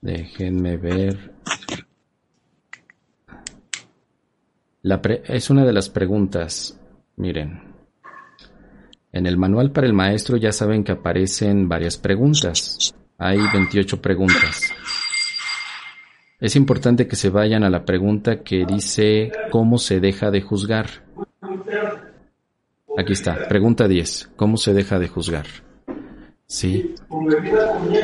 Déjenme ver. La es una de las preguntas. Miren, en el manual para el maestro ya saben que aparecen varias preguntas. Hay 28 preguntas. Es importante que se vayan a la pregunta que dice ¿cómo se deja de juzgar? Aquí está, pregunta 10. ¿Cómo se deja de juzgar? Sí.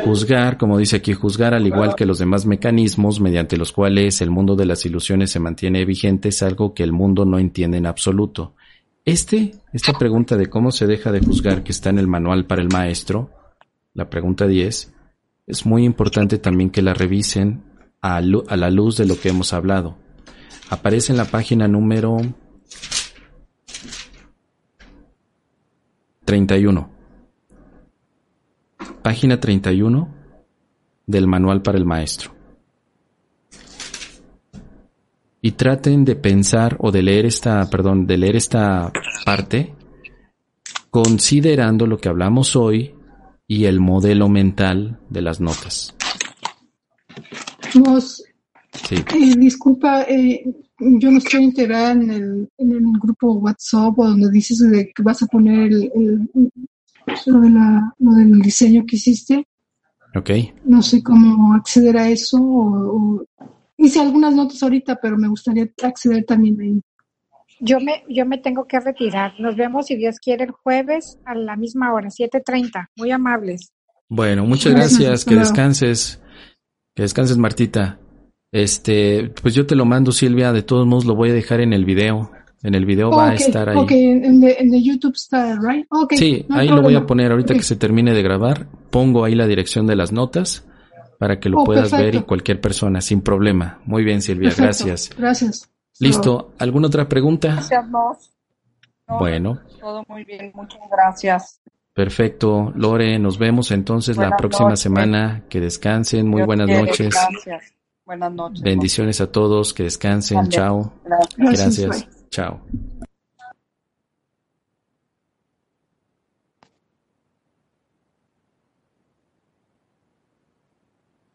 Juzgar, como dice aquí, juzgar al igual que los demás mecanismos mediante los cuales el mundo de las ilusiones se mantiene vigente es algo que el mundo no entiende en absoluto. Este, esta pregunta de cómo se deja de juzgar que está en el manual para el maestro, la pregunta 10, es muy importante también que la revisen a, la luz de lo que hemos hablado. Aparece en la página número 31. Página 31 del manual para el maestro. y traten de pensar o de leer esta, perdón, de leer esta parte considerando lo que hablamos hoy y el modelo mental de las notas. Nos, sí. eh, disculpa, eh, yo no estoy integrada en el, en el grupo WhatsApp o donde dices de que vas a poner el, el, lo, de la, lo del diseño que hiciste. Ok. No sé cómo acceder a eso o, o hice algunas notas ahorita, pero me gustaría acceder también ahí. Yo me, yo me tengo que retirar. Nos vemos, si Dios quiere, el jueves a la misma hora, 7.30. Muy amables. Bueno, muchas gracias. Que descanses. Que descanses, Martita. Este, pues yo te lo mando, Silvia. De todos modos, lo voy a dejar en el video. En el video va a estar ahí. Ok, en de, en de YouTube está, right? Okay, sí, no ahí lo voy a poner ahorita okay. que se termine de grabar. Pongo ahí la dirección de las notas para que lo oh, puedas perfecto. ver y cualquier persona sin problema. Muy bien, Silvia, Perfecto. gracias. Gracias. Listo. ¿Alguna otra pregunta? Gracias. No, Bueno, Todo muy bien, muchas gracias. Perfecto. Lore, nos vemos entonces la próxima noches. semana. Que descansen. Muy Dios buenas quiere, noches. Gracias. Buenas noches. Bendiciones a todos. Que descansen. Chao. Gracias, Gracias. Chao.